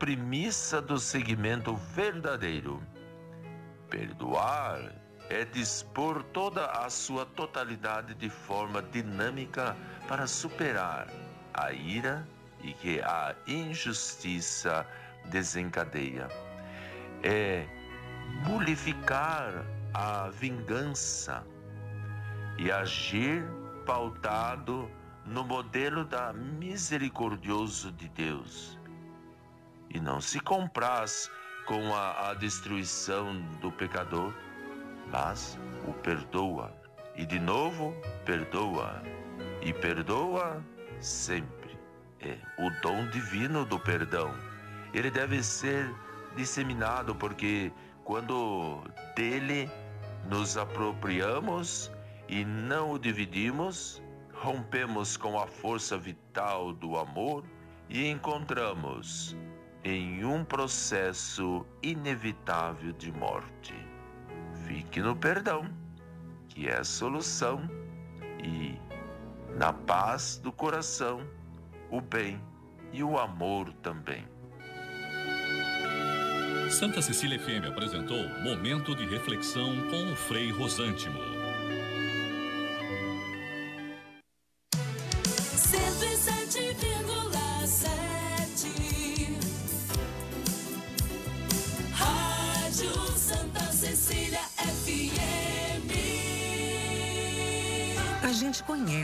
premissa do seguimento verdadeiro. Perdoar é dispor toda a sua totalidade de forma dinâmica para superar a ira e que a injustiça desencadeia. É bulificar a vingança e agir pautado no modelo da misericordioso de Deus. E não se compraz com a, a destruição do pecador, mas o perdoa. E de novo, perdoa. E perdoa sempre. É o dom divino do perdão. Ele deve ser disseminado porque quando dele nos apropriamos e não o dividimos, rompemos com a força vital do amor e encontramos em um processo inevitável de morte. Fique no perdão, que é a solução, e na paz do coração, o bem e o amor também. Santa Cecília FM apresentou Momento de Reflexão com o Frei Rosântimo.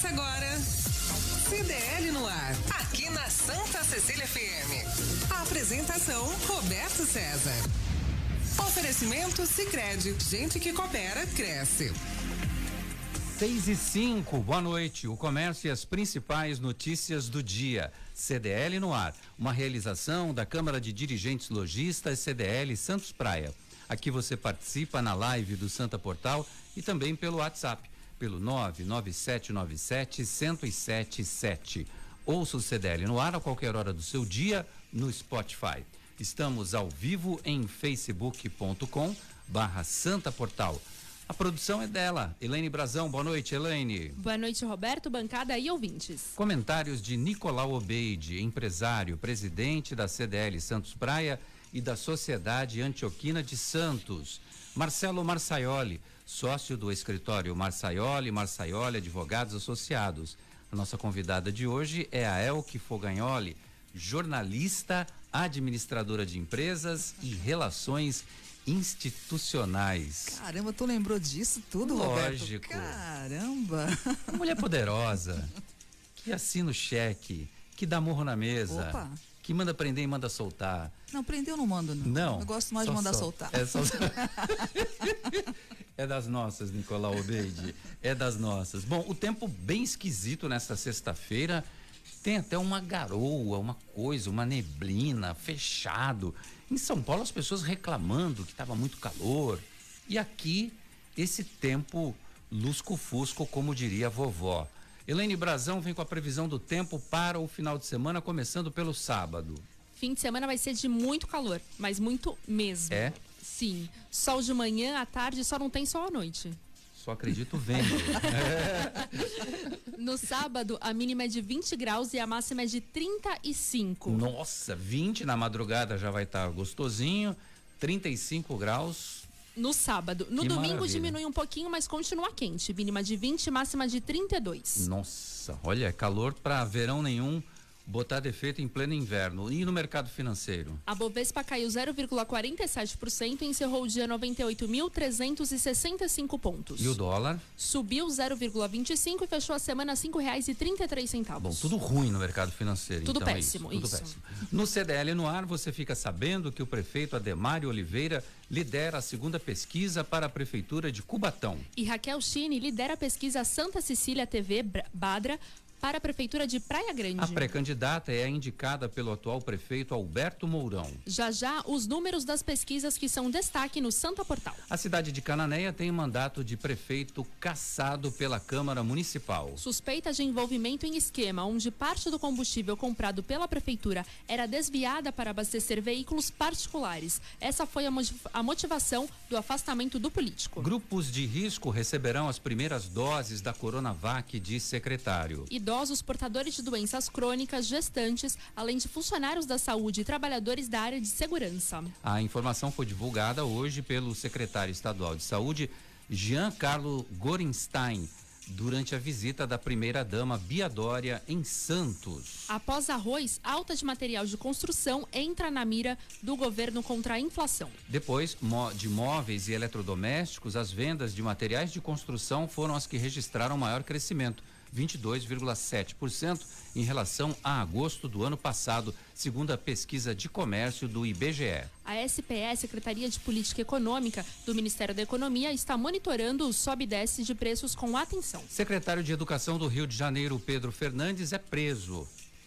Começa agora. CDL no ar, aqui na Santa Cecília FM. A apresentação Roberto César. Oferecimento Sicredi, gente que coopera cresce. 6 e 5, boa noite. O comércio e as principais notícias do dia. CDL no ar, uma realização da Câmara de Dirigentes Logistas CDL Santos Praia. Aqui você participa na live do Santa Portal e também pelo WhatsApp pelo 99797 1077. Ouça o CDL no ar a qualquer hora do seu dia no Spotify. Estamos ao vivo em facebook.com barra Santa Portal. A produção é dela, Elaine Brazão. Boa noite, Elaine. Boa noite, Roberto, bancada e ouvintes. Comentários de Nicolau Obeide, empresário, presidente da CDL Santos Praia e da Sociedade Antioquina de Santos. Marcelo Marçaioli, sócio do escritório Marçaioli, Marçaioli Advogados Associados. A nossa convidada de hoje é a Elke Fogagnoli, jornalista, administradora de empresas e relações institucionais. Caramba, tu lembrou disso tudo, Lógico. Roberto? Caramba. Mulher poderosa, que assina o cheque, que dá morro na mesa. Opa que manda prender e manda soltar. Não, prender eu não mando, não. Não. Eu gosto mais de mandar só. soltar. É, só... é das nossas, Nicolau Obeide. É das nossas. Bom, o tempo bem esquisito nesta sexta-feira. Tem até uma garoa, uma coisa, uma neblina, fechado. Em São Paulo, as pessoas reclamando que estava muito calor. E aqui, esse tempo lusco-fusco, como diria a vovó. Elaine Brazão vem com a previsão do tempo para o final de semana, começando pelo sábado. Fim de semana vai ser de muito calor, mas muito mesmo. É? Sim. Sol de manhã, à tarde, só não tem sol à noite. Só acredito vendo. no sábado, a mínima é de 20 graus e a máxima é de 35. Nossa, 20 na madrugada já vai estar tá gostosinho, 35 graus no sábado. No que domingo maravilha. diminui um pouquinho, mas continua quente. Mínima de 20, máxima de 32. Nossa, olha, calor para verão nenhum botar defeito em pleno inverno. E no mercado financeiro? A Bovespa caiu 0,47% e encerrou o dia 98.365 pontos. E o dólar? Subiu 0,25 e fechou a semana a R$ 5,33. Bom, tudo ruim no mercado financeiro. Tudo então péssimo, é isso. Tudo isso. péssimo. No CDL no ar, você fica sabendo que o prefeito Ademário Oliveira lidera a segunda pesquisa para a prefeitura de Cubatão. E Raquel Chine lidera a pesquisa Santa Cecília TV Badra para a Prefeitura de Praia Grande. A pré-candidata é a indicada pelo atual prefeito Alberto Mourão. Já já, os números das pesquisas que são destaque no Santa Portal. A cidade de Cananéia tem mandato de prefeito cassado pela Câmara Municipal. Suspeita de envolvimento em esquema onde parte do combustível comprado pela Prefeitura era desviada para abastecer veículos particulares. Essa foi a motivação do afastamento do político. Grupos de risco receberão as primeiras doses da Coronavac, de secretário. Idosos portadores de doenças crônicas, gestantes, além de funcionários da saúde e trabalhadores da área de segurança. A informação foi divulgada hoje pelo secretário estadual de saúde, Jean Carlo Gorenstein durante a visita da primeira-dama Bia Dória em Santos. Após arroz, alta de material de construção entra na mira do governo contra a inflação. Depois, de móveis e eletrodomésticos, as vendas de materiais de construção foram as que registraram maior crescimento 22,7% em relação a agosto do ano passado, segundo a pesquisa de comércio do IBGE. A SPE, Secretaria de Política Econômica do Ministério da Economia, está monitorando o sobe e desce de preços com atenção. Secretário de Educação do Rio de Janeiro, Pedro Fernandes, é preso.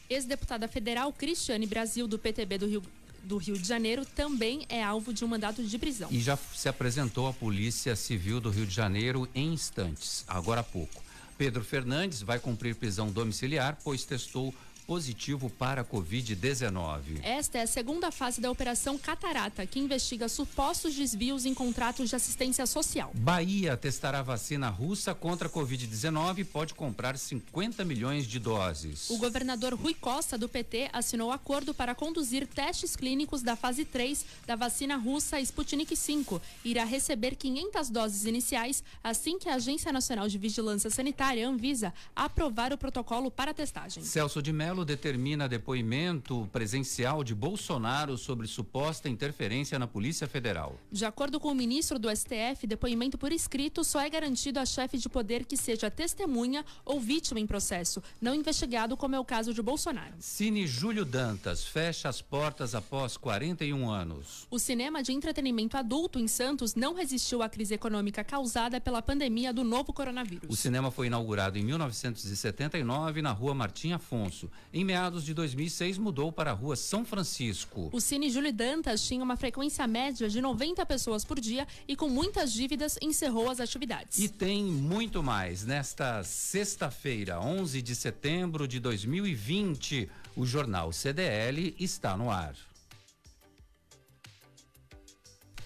Ex-deputada federal Cristiane Brasil, do PTB do Rio do Rio de Janeiro também é alvo de um mandato de prisão. E já se apresentou à Polícia Civil do Rio de Janeiro em instantes, agora há pouco. Pedro Fernandes vai cumprir prisão domiciliar, pois testou positivo para a Covid-19. Esta é a segunda fase da Operação Catarata, que investiga supostos desvios em contratos de assistência social. Bahia testará vacina russa contra a Covid-19 e pode comprar 50 milhões de doses. O governador Rui Costa, do PT, assinou acordo para conduzir testes clínicos da fase 3 da vacina russa Sputnik V. Irá receber 500 doses iniciais assim que a Agência Nacional de Vigilância Sanitária, Anvisa, aprovar o protocolo para testagem. Celso de Mello determina depoimento presencial de Bolsonaro sobre suposta interferência na Polícia Federal. De acordo com o ministro do STF, depoimento por escrito só é garantido a chefe de poder que seja testemunha ou vítima em processo, não investigado, como é o caso de Bolsonaro. Cine Júlio Dantas fecha as portas após 41 anos. O cinema de entretenimento adulto em Santos não resistiu à crise econômica causada pela pandemia do novo coronavírus. O cinema foi inaugurado em 1979 na rua Martim Afonso em meados de 2006, mudou para a rua São Francisco. O Cine Júlio Dantas tinha uma frequência média de 90 pessoas por dia e, com muitas dívidas, encerrou as atividades. E tem muito mais. Nesta sexta-feira, 11 de setembro de 2020, o jornal CDL está no ar.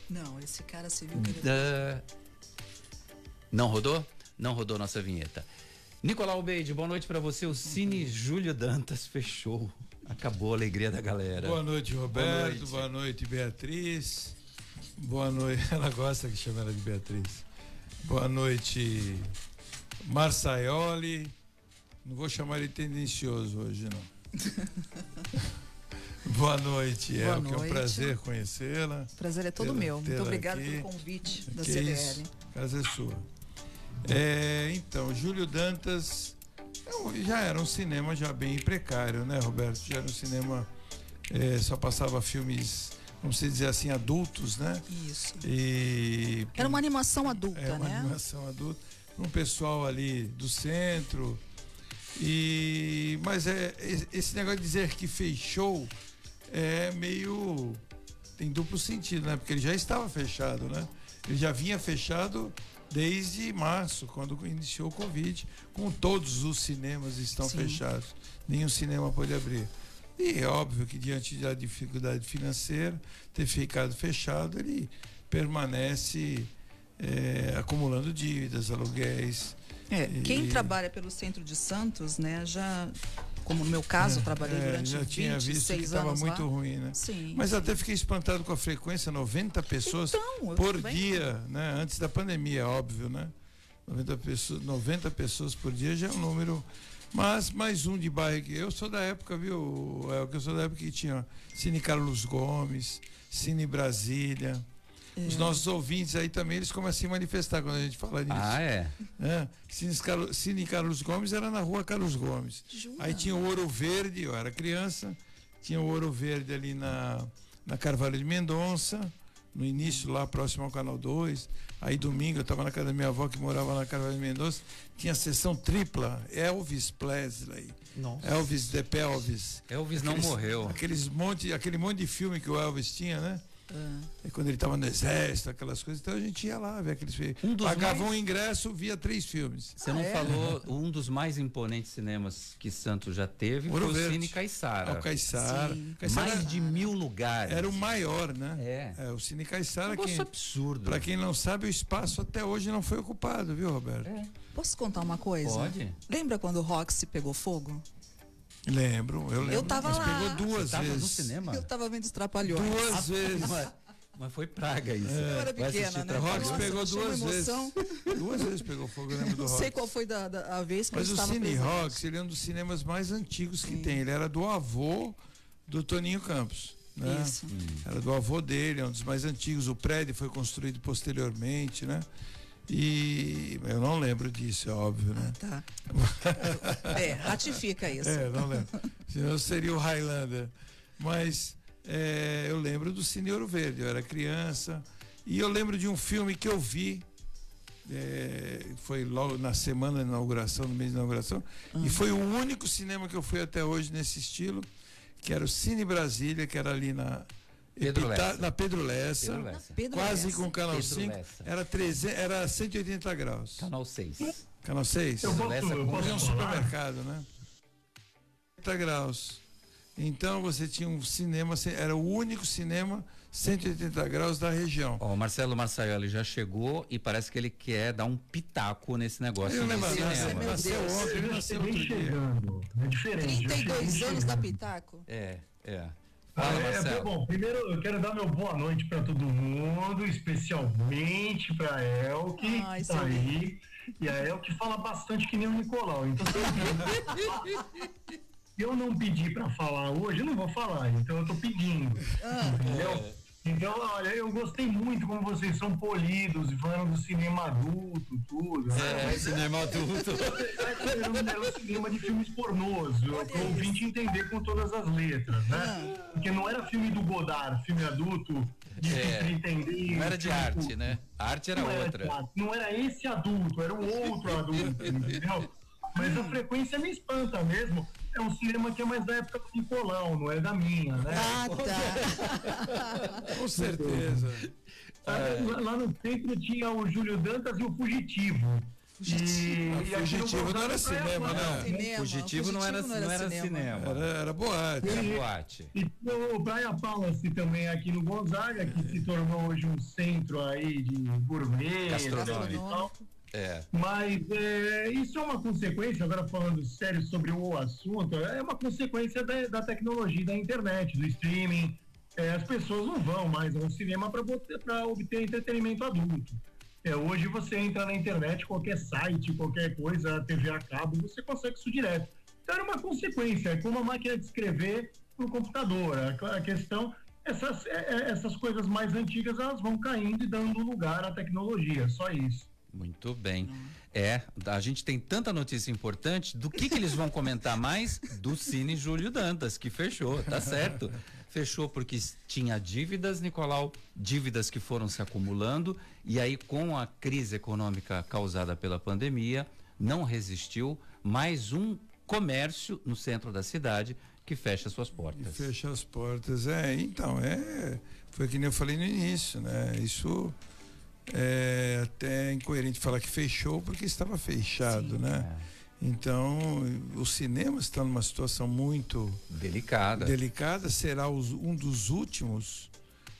Não, esse cara se viu que ele... Uh, não rodou? Não rodou nossa vinheta. Nicolau Beide, boa noite para você. O Cine Júlio Dantas fechou. Acabou a alegria da galera. Boa noite, Roberto. Boa noite, boa noite Beatriz. Boa noite. Ela gosta que chama ela de Beatriz. Boa noite, Marçaioli. Não vou chamar ele tendencioso hoje, não. Boa noite, Boa El, noite. é um prazer conhecê-la. Prazer é todo meu. Muito obrigado pelo convite da que CDL. Isso, casa é sua. É, então, Júlio Dantas já era um cinema já bem precário, né, Roberto? Já era um cinema é, só passava filmes, vamos dizer assim, adultos, né? Isso. E era uma animação adulta, é, uma né? animação adulta, um pessoal ali do centro. E mas é esse negócio de dizer que fechou é meio tem duplo sentido, né? Porque ele já estava fechado, né? Ele já vinha fechado desde março, quando iniciou o Covid, com todos os cinemas estão Sim. fechados. Nenhum cinema pode abrir. E é óbvio que diante da dificuldade financeira, ter ficado fechado, ele permanece é, acumulando dívidas, aluguéis. É, e... quem trabalha pelo centro de Santos, né, já como no meu caso, é, trabalhei é, durante já tinha visto que estava muito lá. ruim, né? Sim. Mas sim. até fiquei espantado com a frequência, 90 pessoas então, por dia, né? Antes da pandemia, é óbvio, né? 90 pessoas, 90 pessoas por dia já é um número. Mas mais um de bairro que eu sou da época, viu? É, eu sou da época que tinha Cine Carlos Gomes, Cine Brasília. É. Os nossos ouvintes aí também, eles começam a se manifestar quando a gente fala nisso. Ah, é? é. Cine, Carlos, Cine Carlos Gomes era na rua Carlos Gomes. Jura? Aí tinha o Ouro Verde, eu era criança, tinha o Ouro Verde ali na, na Carvalho de Mendonça, no início lá próximo ao Canal 2. Aí domingo eu estava na casa da minha avó que morava na Carvalho Mendonça, tinha sessão tripla, Elvis Presley. Nossa. Elvis de Pelvis. Elvis aqueles, não morreu. Aqueles monte, aquele monte de filme que o Elvis tinha, né? É. quando ele estava no exército, aquelas coisas. Então a gente ia lá ver aqueles filmes. Um Pagava mais... um ingresso, via três filmes. Você não ah, é? falou, um dos mais imponentes cinemas que Santos já teve Ouro foi o Cine Caiçara. O Caiçara. Mais de mil lugares. Era o maior, né? É. é o Cine Caiçara. Um absurdo. Para quem não sabe, o espaço até hoje não foi ocupado, viu, Roberto? É. Posso contar uma coisa? Pode. Lembra quando o Roxy pegou fogo? Lembro, eu lembro. Eu tava mas lá. pegou duas Você vezes. no cinema? Eu tava vendo os trapalhões. Duas vezes. Mas foi praga isso. É. Eu era pequena, né? Rox pegou duas vezes. duas vezes pegou fogo, eu lembro do Não sei qual foi da, da a vez que Mas o Cine Rox, ele é um dos cinemas mais antigos que Sim. tem. Ele era do avô do Toninho Campos. Né? Isso. Era do avô dele, é um dos mais antigos. O prédio foi construído posteriormente, né? E eu não lembro disso, é óbvio, né? Ah, tá. é, ratifica isso. É, não lembro. Senão seria o Highlander. Mas é, eu lembro do Cine Ouro Verde, eu era criança. E eu lembro de um filme que eu vi, é, foi logo na semana da inauguração, no mês de inauguração, uhum. e foi o único cinema que eu fui até hoje nesse estilo, que era o Cine Brasília, que era ali na Pedro Epita, na Pedro Lessa, Pedro Lessa. Pedro quase Lessa. com o canal 5, era, 300, era 180 graus. Canal 6. Canal 6? Eu eu posso um supermercado, né? 180 graus. Então você tinha um cinema, era o único cinema 180 graus da região. Ó, o Marcelo Marçaioli já chegou e parece que ele quer dar um pitaco nesse negócio. Ele nasceu, ontem, ele nasceu outro chegando. É diferente. 32 anos da pitaco? É, é. Fala, ah, é, bom, primeiro eu quero dar meu boa noite para todo mundo, especialmente para Elke, que tá aí. E a Elke fala bastante que nem o Nicolau. Então, eu não pedi para falar hoje, eu não vou falar, então eu tô pedindo. Ah, entendeu? É. Então, olha, eu gostei muito como vocês são polidos, falando do cinema adulto, tudo. Né? É, cinema adulto. É um cinema de filmes pornôs, para o ouvinte entender com todas as letras, né? Ah. Porque não era filme do Godard, filme adulto, de é, entender. Não era de arte, né? A arte era não outra. Era não era esse adulto, era o outro adulto, entendeu? Mas a frequência me espanta mesmo é um cinema que é mais da época do Nicolau, não é da minha, né? Ah, tá. Com certeza. É. Lá no centro tinha o Júlio Dantas e o Fugitivo. Fugitivo, e, fugitivo não era cinema, né? Cinema. Fugitivo, não era, não era, cinema. cinema. Era, era boate. Era boate. E o Praia Palace também aqui no Gonzaga, que se tornou hoje um centro aí de gourmet, gastronômico e tal. É. Mas é, isso é uma consequência, agora falando sério sobre o assunto, é uma consequência da, da tecnologia, da internet, do streaming. É, as pessoas não vão mais ao cinema para obter entretenimento adulto. É, hoje você entra na internet, qualquer site, qualquer coisa, TV a cabo, você consegue isso direto. Então era uma consequência, é como a máquina de escrever no computador. A, a questão, essas, é, é, essas coisas mais antigas, elas vão caindo e dando lugar à tecnologia, só isso. Muito bem. É, a gente tem tanta notícia importante. Do que, que eles vão comentar mais? Do Cine Júlio Dantas, que fechou, tá certo. Fechou porque tinha dívidas, Nicolau, dívidas que foram se acumulando, e aí, com a crise econômica causada pela pandemia, não resistiu. Mais um comércio no centro da cidade que fecha suas portas. Fecha as portas, é. Então, é. Foi que nem eu falei no início, né? Isso é até incoerente falar que fechou porque estava fechado, Sim, né? É. Então, o cinema está numa situação muito delicada. Delicada, será os, um dos últimos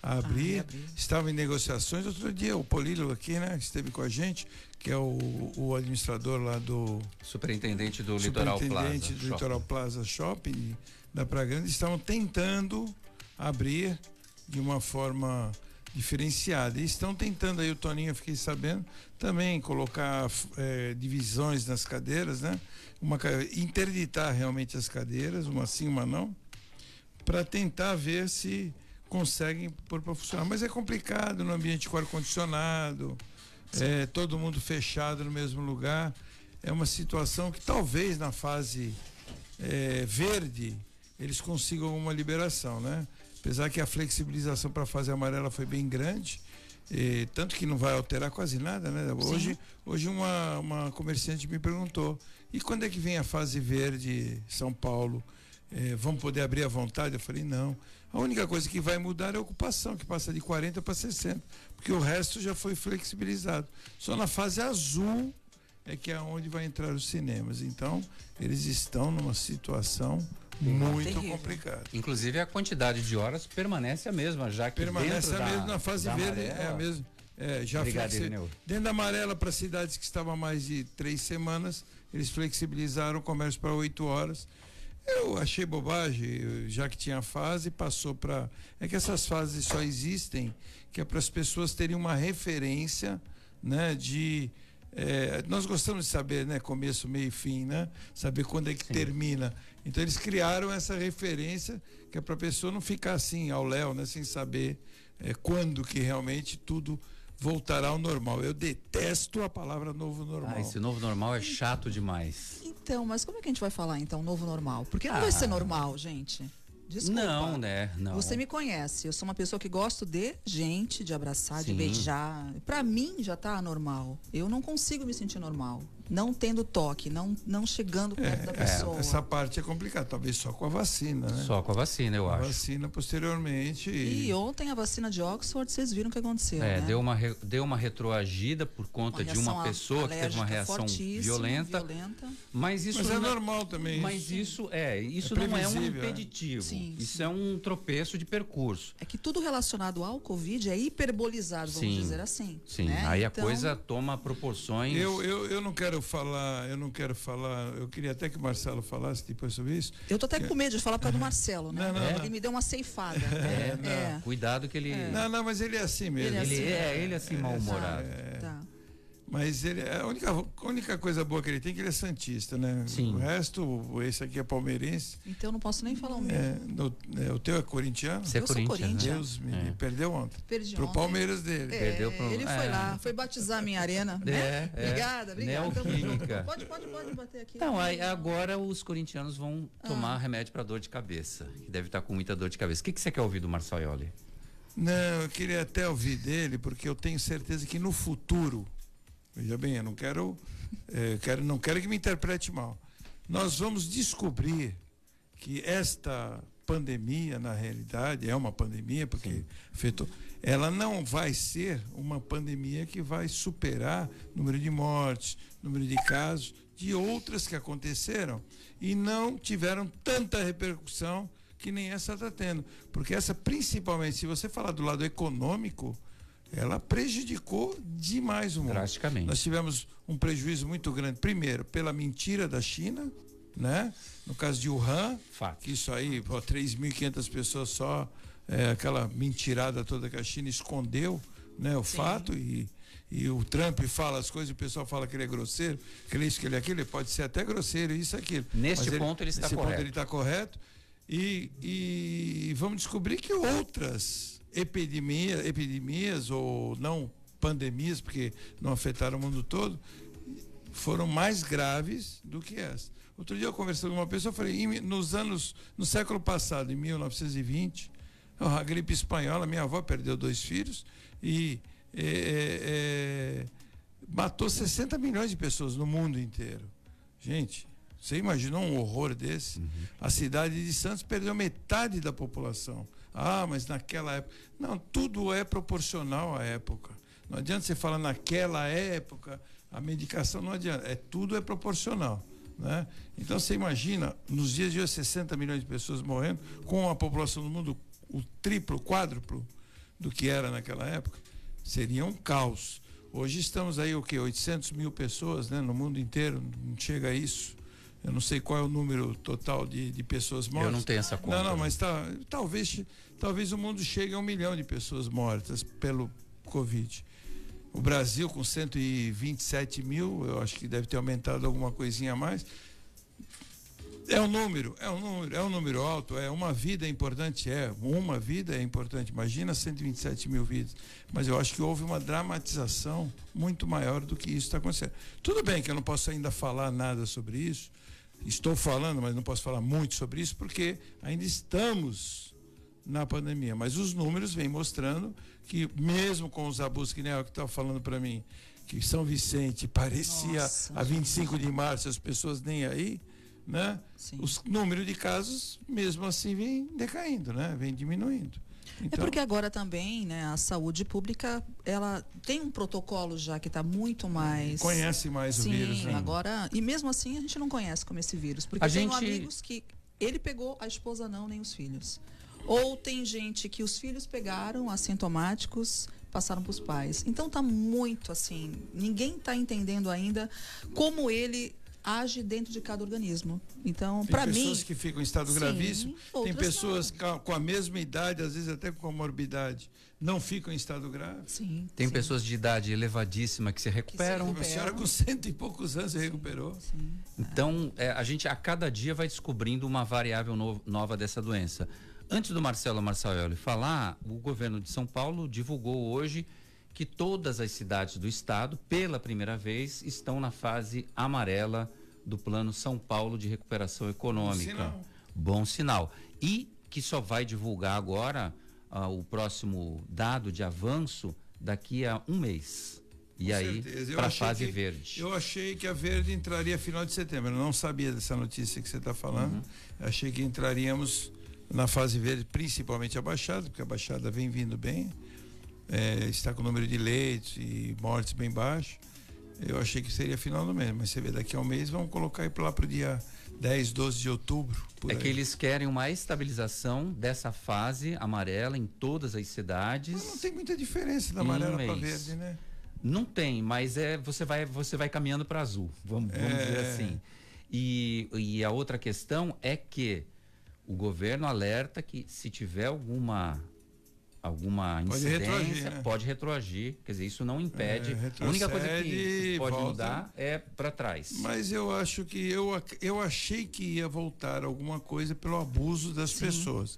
a abrir. Ah, abrir. Estava em negociações. Outro dia, o Polílio aqui, né, esteve com a gente, que é o, o administrador lá do. Superintendente do Litoral Plaza. Superintendente do Litoral Plaza Shopping da Praia Grande, estavam tentando abrir de uma forma diferenciada. E estão tentando aí, o Toninho, eu fiquei sabendo, também colocar é, divisões nas cadeiras, né? Uma, interditar realmente as cadeiras, uma sim, uma não, para tentar ver se conseguem pôr para funcionar. Mas é complicado no ambiente com ar-condicionado, é, todo mundo fechado no mesmo lugar. É uma situação que talvez na fase é, verde eles consigam uma liberação, né? Apesar que a flexibilização para a fase amarela foi bem grande, tanto que não vai alterar quase nada, né? Hoje, hoje uma, uma comerciante me perguntou, e quando é que vem a fase verde São Paulo? É, vamos poder abrir à vontade? Eu falei, não. A única coisa que vai mudar é a ocupação, que passa de 40 para 60, porque o resto já foi flexibilizado. Só na fase azul é que é onde vai entrar os cinemas. Então, eles estão numa situação muito complicada. Inclusive a quantidade de horas permanece a mesma, já que permanece a mesma na fase verde amarela, é a mesma. É, já Obrigado, dentro da amarela para cidades que estavam mais de três semanas, eles flexibilizaram o comércio para oito horas. Eu achei bobagem, já que tinha fase, passou para. É que essas fases só existem que é para as pessoas terem uma referência, né, de é, nós gostamos de saber, né, começo, meio e fim, né? Saber quando é que Sim. termina. Então eles criaram essa referência que é para a pessoa não ficar assim ao léu, né, sem saber é, quando que realmente tudo voltará ao normal. Eu detesto a palavra novo normal. Ah, esse novo normal é chato demais. Então, mas como é que a gente vai falar então novo normal? Porque não ah. vai ser normal, gente. Desculpa. Não, né? Não. Você me conhece. Eu sou uma pessoa que gosto de gente, de abraçar, Sim. de beijar. Para mim já tá normal. Eu não consigo me sentir normal não tendo toque, não, não chegando perto é, da pessoa. É, essa parte é complicada, talvez só com a vacina, né? Só com a vacina, eu a acho. vacina posteriormente. E... e... ontem a vacina de Oxford, vocês viram o que aconteceu. É, né? deu, uma re, deu uma retroagida por conta uma de uma pessoa que teve uma reação violenta, violenta. Mas isso mas é normal também. Mas isso é, isso é não é um é. impeditivo. Sim, isso sim. é um tropeço de percurso. É que tudo relacionado ao Covid é hiperbolizado, vamos sim, dizer assim. Sim, né? aí então... a coisa toma proporções. Eu, eu, eu não quero quero falar, eu não quero falar, eu queria até que o Marcelo falasse depois sobre isso. Eu tô até com medo de falar por causa do Marcelo, né? Não, não, é. Ele me deu uma ceifada. É, é. Cuidado que ele. É. Não, não, mas ele é assim mesmo. Ele é assim, ele é, ele é assim mal-humorado. Tá. Mas ele, a, única, a única coisa boa que ele tem é que ele é Santista, né? Sim. O resto, esse aqui é palmeirense. Então não posso nem falar o meu. É, no, é, o teu é corintiano? Você é Corinthians, né? Deus me é. perdeu ontem. Perdi pro ontem. Palmeiras dele. É, perdeu pro, ele foi lá, foi batizar a minha arena. Né? É, obrigada, obrigada. Pode, pode, pode bater aqui. Então, aí, agora os corintianos vão ah. tomar remédio para dor de cabeça. Que deve estar tá com muita dor de cabeça. O que, que você quer ouvir do Marçaioli? Não, eu queria até ouvir dele, porque eu tenho certeza que no futuro Veja bem, eu não quero, é, quero, não quero que me interprete mal. Nós vamos descobrir que esta pandemia, na realidade, é uma pandemia, porque afetou, ela não vai ser uma pandemia que vai superar o número de mortes, número de casos de outras que aconteceram e não tiveram tanta repercussão que nem essa está tendo. Porque essa, principalmente, se você falar do lado econômico, ela prejudicou demais o mundo. Drasticamente. Nós tivemos um prejuízo muito grande, primeiro, pela mentira da China, né? No caso de Wuhan, Fato. que isso aí, 3.500 pessoas só, é, aquela mentirada toda que a China escondeu, né? O Sim. fato e e o Trump fala as coisas, o pessoal fala que ele é grosseiro, que ele é isso, que ele é aquilo, ele pode ser até grosseiro, isso aquilo. Neste Mas ponto ele, ele está nesse correto. Ponto ele está correto. E, e vamos descobrir que outras epidemia, epidemias ou não pandemias, porque não afetaram o mundo todo, foram mais graves do que essa. Outro dia eu conversando com uma pessoa, eu falei, nos anos, no século passado, em 1920, a gripe espanhola, minha avó perdeu dois filhos e é, é, é matou 60 milhões de pessoas no mundo inteiro. Gente, você imaginou um horror desse? Uhum. A cidade de Santos perdeu metade da população. Ah, mas naquela época. Não, tudo é proporcional à época. Não adianta você falar naquela época, a medicação não adianta. É, tudo é proporcional. Né? Então você imagina, nos dias de hoje, 60 milhões de pessoas morrendo, com a população do mundo o triplo, quádruplo do que era naquela época, seria um caos. Hoje estamos aí o que 800 mil pessoas, né, no mundo inteiro, não chega a isso. Eu não sei qual é o número total de, de pessoas mortas. Eu não tenho essa conta. Não, não, mas tá, talvez, talvez o mundo chegue a um milhão de pessoas mortas pelo Covid. O Brasil, com 127 mil, eu acho que deve ter aumentado alguma coisinha a mais. É um número, é um número, é um número alto, é uma vida importante, é. Uma vida é importante. Imagina 127 mil vidas. Mas eu acho que houve uma dramatização muito maior do que isso está acontecendo. Tudo bem que eu não posso ainda falar nada sobre isso, Estou falando, mas não posso falar muito sobre isso, porque ainda estamos na pandemia. Mas os números vêm mostrando que, mesmo com os abusos que nem é o que estava falando para mim, que São Vicente parecia Nossa, a 25 de março, as pessoas nem aí, né? Sim. Os números de casos, mesmo assim, vem decaindo, né? Vem diminuindo. É então... É porque agora também, né, a saúde pública, ela tem um protocolo já que está muito mais. Conhece mais Sim, o vírus, né? agora. E mesmo assim a gente não conhece como esse vírus. Porque a tem gente... amigos que ele pegou, a esposa não, nem os filhos. Ou tem gente que os filhos pegaram assintomáticos, passaram para os pais. Então tá muito assim, ninguém está entendendo ainda como ele age dentro de cada organismo. Então, para mim. Tem pessoas que ficam em estado sim, gravíssimo, tem pessoas não. com a mesma idade, às vezes até com comorbidade, não ficam em estado grave. Sim. Tem sim. pessoas de idade elevadíssima que se recuperam. Que se recuperam. A senhora com cento e poucos anos se recuperou. Sim. Então, é, a gente a cada dia vai descobrindo uma variável no, nova dessa doença. Antes do Marcelo Marçaioli falar, o governo de São Paulo divulgou hoje que todas as cidades do estado, pela primeira vez, estão na fase amarela do Plano São Paulo de Recuperação Econômica. Bom sinal. Bom sinal. E que só vai divulgar agora uh, o próximo dado de avanço daqui a um mês. E Com aí, para a fase que, verde. Eu achei que a verde entraria final de setembro. Eu não sabia dessa notícia que você está falando. Uhum. Achei que entraríamos na fase verde, principalmente a Baixada, porque a Baixada vem vindo bem, é, está com o número de leitos e mortes bem baixo. Eu achei que seria final do mês, mas você vê, daqui a um mês vamos colocar aí lá para o dia 10, 12 de outubro. é aí. que eles querem uma estabilização dessa fase amarela em todas as cidades. Mas não tem muita diferença da amarela para verde, né? Não tem, mas é você vai você vai caminhando para azul, vamos, vamos é... dizer assim. E, e a outra questão é que o governo alerta que se tiver alguma alguma pode incidência, retroagir, né? pode retroagir. Quer dizer, isso não impede. É, a única coisa que pode volta. mudar é para trás. Mas eu acho que eu, eu achei que ia voltar alguma coisa pelo abuso das Sim. pessoas.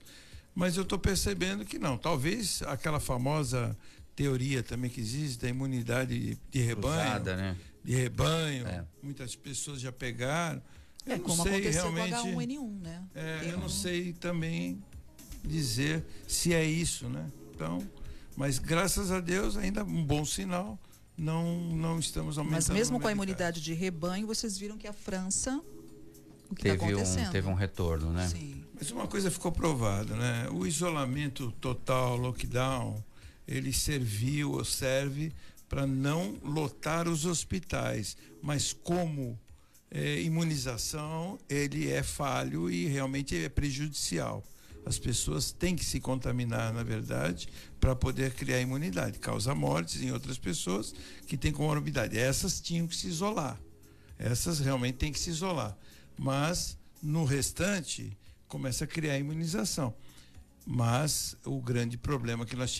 Mas eu estou percebendo que não. Talvez aquela famosa teoria também que existe da imunidade de rebanho. Cruzada, né? De rebanho. É. Muitas pessoas já pegaram. É eu como sei realmente, com H1N1, né? É, eu não sei também dizer se é isso, né? Então, mas graças a Deus ainda um bom sinal. Não, não estamos aumentando. Mas mesmo com a imunidade de rebanho, vocês viram que a França o que tá teve, tá um, teve um retorno, né? Sim. Mas uma coisa ficou provada, né? O isolamento total, lockdown, ele serviu ou serve para não lotar os hospitais, mas como é, imunização ele é falho e realmente é prejudicial. As pessoas têm que se contaminar, na verdade, para poder criar imunidade. Causa mortes em outras pessoas que têm comorbidade. Essas tinham que se isolar. Essas realmente têm que se isolar. Mas, no restante, começa a criar imunização. Mas o grande problema que nós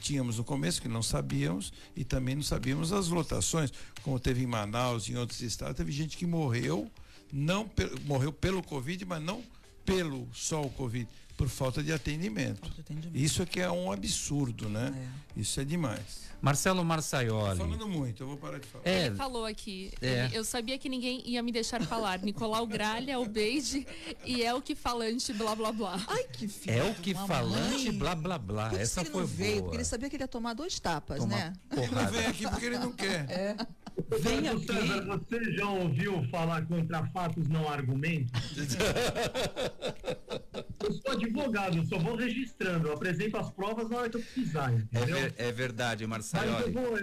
tínhamos no começo, que não sabíamos, e também não sabíamos as lotações, como teve em Manaus, em outros estados, teve gente que morreu, não morreu pelo Covid, mas não pelo só o Covid por falta de atendimento. Falta de atendimento. Isso é que é um absurdo, né? É. Isso é demais. Marcelo Marçaioli. Falando muito, eu vou parar de falar. É, Ele falou aqui. É. Eu sabia que ninguém ia me deixar falar. Nicolau Gralha, o Beide e é o que falante, blá blá blá. Ai, que filho. É o que falante, blá blá blá. Por Essa foi veio, boa. Porque ele sabia que ele ia tomar dois tapas, Toma né? Porrada. Ele não vem aqui porque ele não quer. É. Vem aqui. César, você já ouviu falar contra fatos não argumentos? eu sou advogado, eu só vou registrando, eu apresento as provas na hora que eu precisar, entendeu? É, é verdade, Marcelo.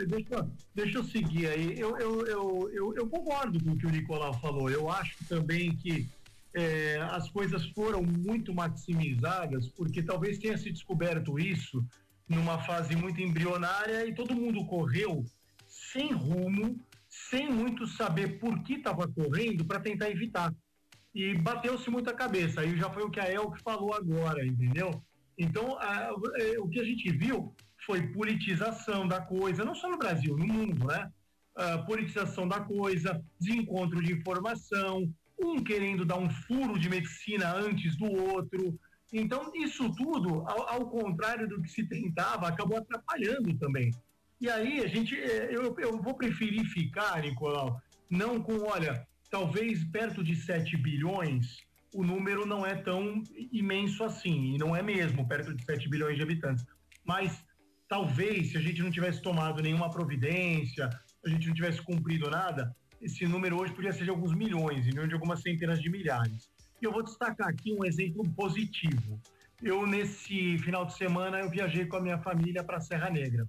Deixa, deixa, eu seguir aí. Eu, eu, eu, eu, eu concordo com o que o Nicolau falou. Eu acho também que é, as coisas foram muito maximizadas, porque talvez tenha se descoberto isso numa fase muito embrionária e todo mundo correu sem rumo, sem muito saber por que estava correndo para tentar evitar. E bateu-se muita cabeça. Aí já foi o que a Elke falou agora, entendeu? Então, a, é, o que a gente viu foi politização da coisa, não só no Brasil, no mundo, né? A politização da coisa, desencontro de informação, um querendo dar um furo de medicina antes do outro. Então, isso tudo, ao, ao contrário do que se tentava, acabou atrapalhando também. E aí a gente, é, eu, eu vou preferir ficar, Nicolau, não com, olha, talvez perto de 7 bilhões o número não é tão imenso assim, e não é mesmo, perto de 7 bilhões de habitantes. Mas talvez, se a gente não tivesse tomado nenhuma providência, a gente não tivesse cumprido nada, esse número hoje podia ser de alguns milhões, e não de algumas centenas de milhares. E eu vou destacar aqui um exemplo positivo. Eu, nesse final de semana, eu viajei com a minha família para Serra Negra.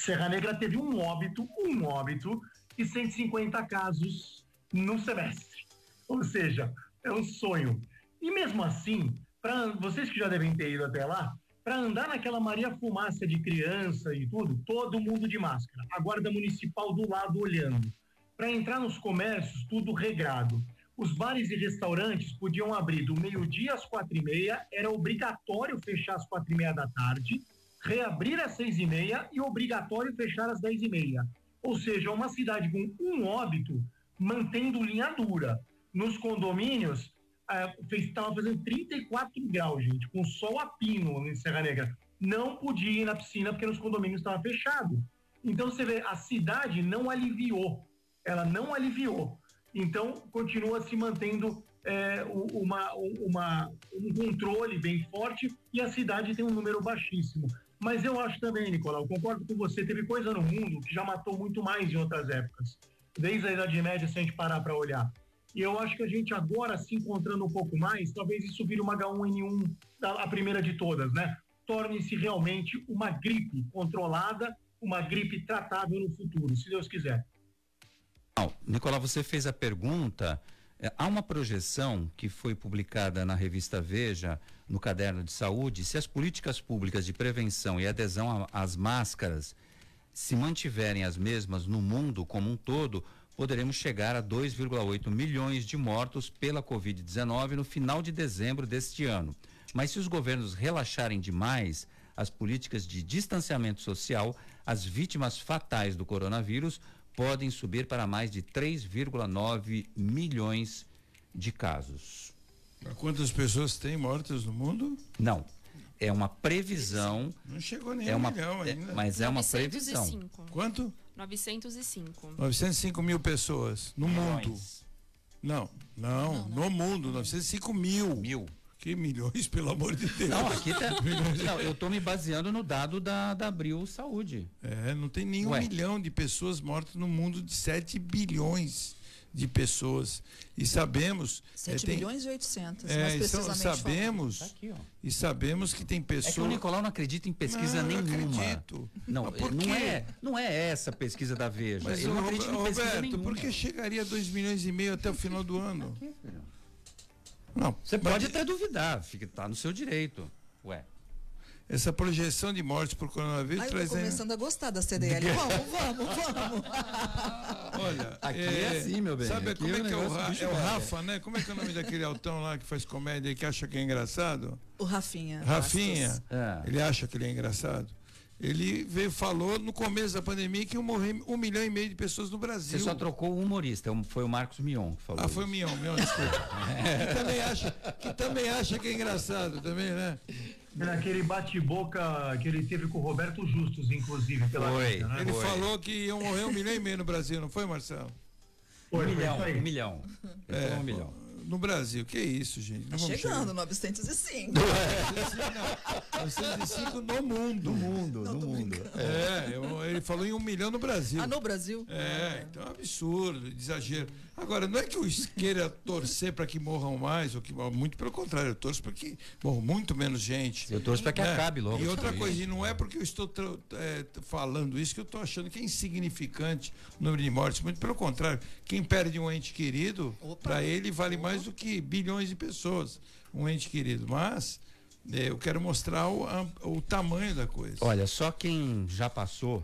Serra Negra teve um óbito, um óbito, e 150 casos no semestre. Ou seja, é um sonho. E mesmo assim, para vocês que já devem ter ido até lá, para andar naquela Maria Fumaça de criança e tudo, todo mundo de máscara. A guarda municipal do lado olhando. Para entrar nos comércios, tudo regrado. Os bares e restaurantes podiam abrir do meio-dia às quatro e meia, era obrigatório fechar às quatro e meia da tarde, reabrir às seis e meia e obrigatório fechar às dez e meia. Ou seja, uma cidade com um óbito mantendo linha dura. Nos condomínios, estava fazendo 34 graus, gente, com sol a pino em Serra Negra. Não podia ir na piscina porque nos condomínios estava fechado. Então você vê, a cidade não aliviou, ela não aliviou. Então continua se mantendo é, uma, uma, um controle bem forte e a cidade tem um número baixíssimo. Mas eu acho também, Nicolau, concordo com você, teve coisa no mundo que já matou muito mais em outras épocas. Desde a Idade Média, se a gente parar para olhar. E eu acho que a gente agora se encontrando um pouco mais, talvez isso vire uma H1N1, a primeira de todas, né? Torne-se realmente uma gripe controlada, uma gripe tratável no futuro, se Deus quiser. Nicolau, você fez a pergunta. É, há uma projeção que foi publicada na revista Veja, no caderno de saúde, se as políticas públicas de prevenção e adesão às máscaras se mantiverem as mesmas no mundo como um todo, poderemos chegar a 2,8 milhões de mortos pela Covid-19 no final de dezembro deste ano. Mas se os governos relaxarem demais as políticas de distanciamento social, as vítimas fatais do coronavírus podem subir para mais de 3,9 milhões de casos. Quantas pessoas tem mortas no mundo? Não. É uma previsão. Não chegou nem é um milhão ainda. É, mas é uma previsão. Quanto? 905. 905 mil pessoas no Milhões. mundo. Não, não, não, no mundo, 905 mil. Mil. Que milhões, pelo amor de Deus. Não, aqui tá. não, eu estou me baseando no dado da, da Abril Saúde. É, não tem nenhum Ué. milhão de pessoas mortas no mundo de 7 bilhões de pessoas. E sabemos. 7 é, tem- bilhões e 800, É, mais e são- sabemos. Tá aqui, ó. E sabemos que tem pessoas. É que o Nicolau não acredita em pesquisa Não, eu nenhuma. acredito. Não, Mas por não quê? é, não é essa pesquisa da Veja. Mas, Ele não ô, acredita em pesquisa Roberto, nenhuma. por que chegaria a 2 milhões e meio até o final do ano? Não, Você mas pode até duvidar, fica, tá no seu direito. Ué. Essa projeção de mortes por coronavírus Ai, eu tô traz aí- começando a gostar da CDL. Vamos, vamos, vamos. Olha, Aqui é assim, meu bem, Sabe aqui como o é que é o, Ra- é o. Rafa, né? Como é que é o nome daquele altão lá que faz comédia e que acha que é engraçado? O Rafinha. Rafinha. É. Ele acha que ele é engraçado. Ele veio, falou no começo da pandemia que iam morrer um milhão e meio de pessoas no Brasil. Você só trocou o humorista, um- foi o Marcos Mion que falou. Ah, foi o. Mion, Mion, desculpa. que, também acha, que também acha que é engraçado também, né? Naquele bate-boca que ele teve com o Roberto Justus, inclusive, pela Foi. vida, né? Ele Foi. falou que iam morrer um milhão e meio no Brasil, não foi, Marcelo? Foi, Um foi milhão, um milhão. É, um milhão. No Brasil, que isso, gente? Tá Não vamos chegando, 905. chegar. 905 no mundo. No mundo, no mundo. É, eu- ele falou em um milhão no Brasil. Ah, no Brasil? É, então é um absurdo, exagero. Agora, não é que eu queira torcer para que morram mais, ou que muito pelo contrário, eu torço para que morram muito menos gente. Eu torço para que né? acabe logo. E outra coisa, e não é porque eu estou é, falando isso que eu estou achando que é insignificante o número de mortes. Muito pelo contrário, quem perde um ente querido, Opa. para ele vale mais do que bilhões de pessoas, um ente querido. Mas é, eu quero mostrar o, a- o tamanho da coisa. Olha, só quem já passou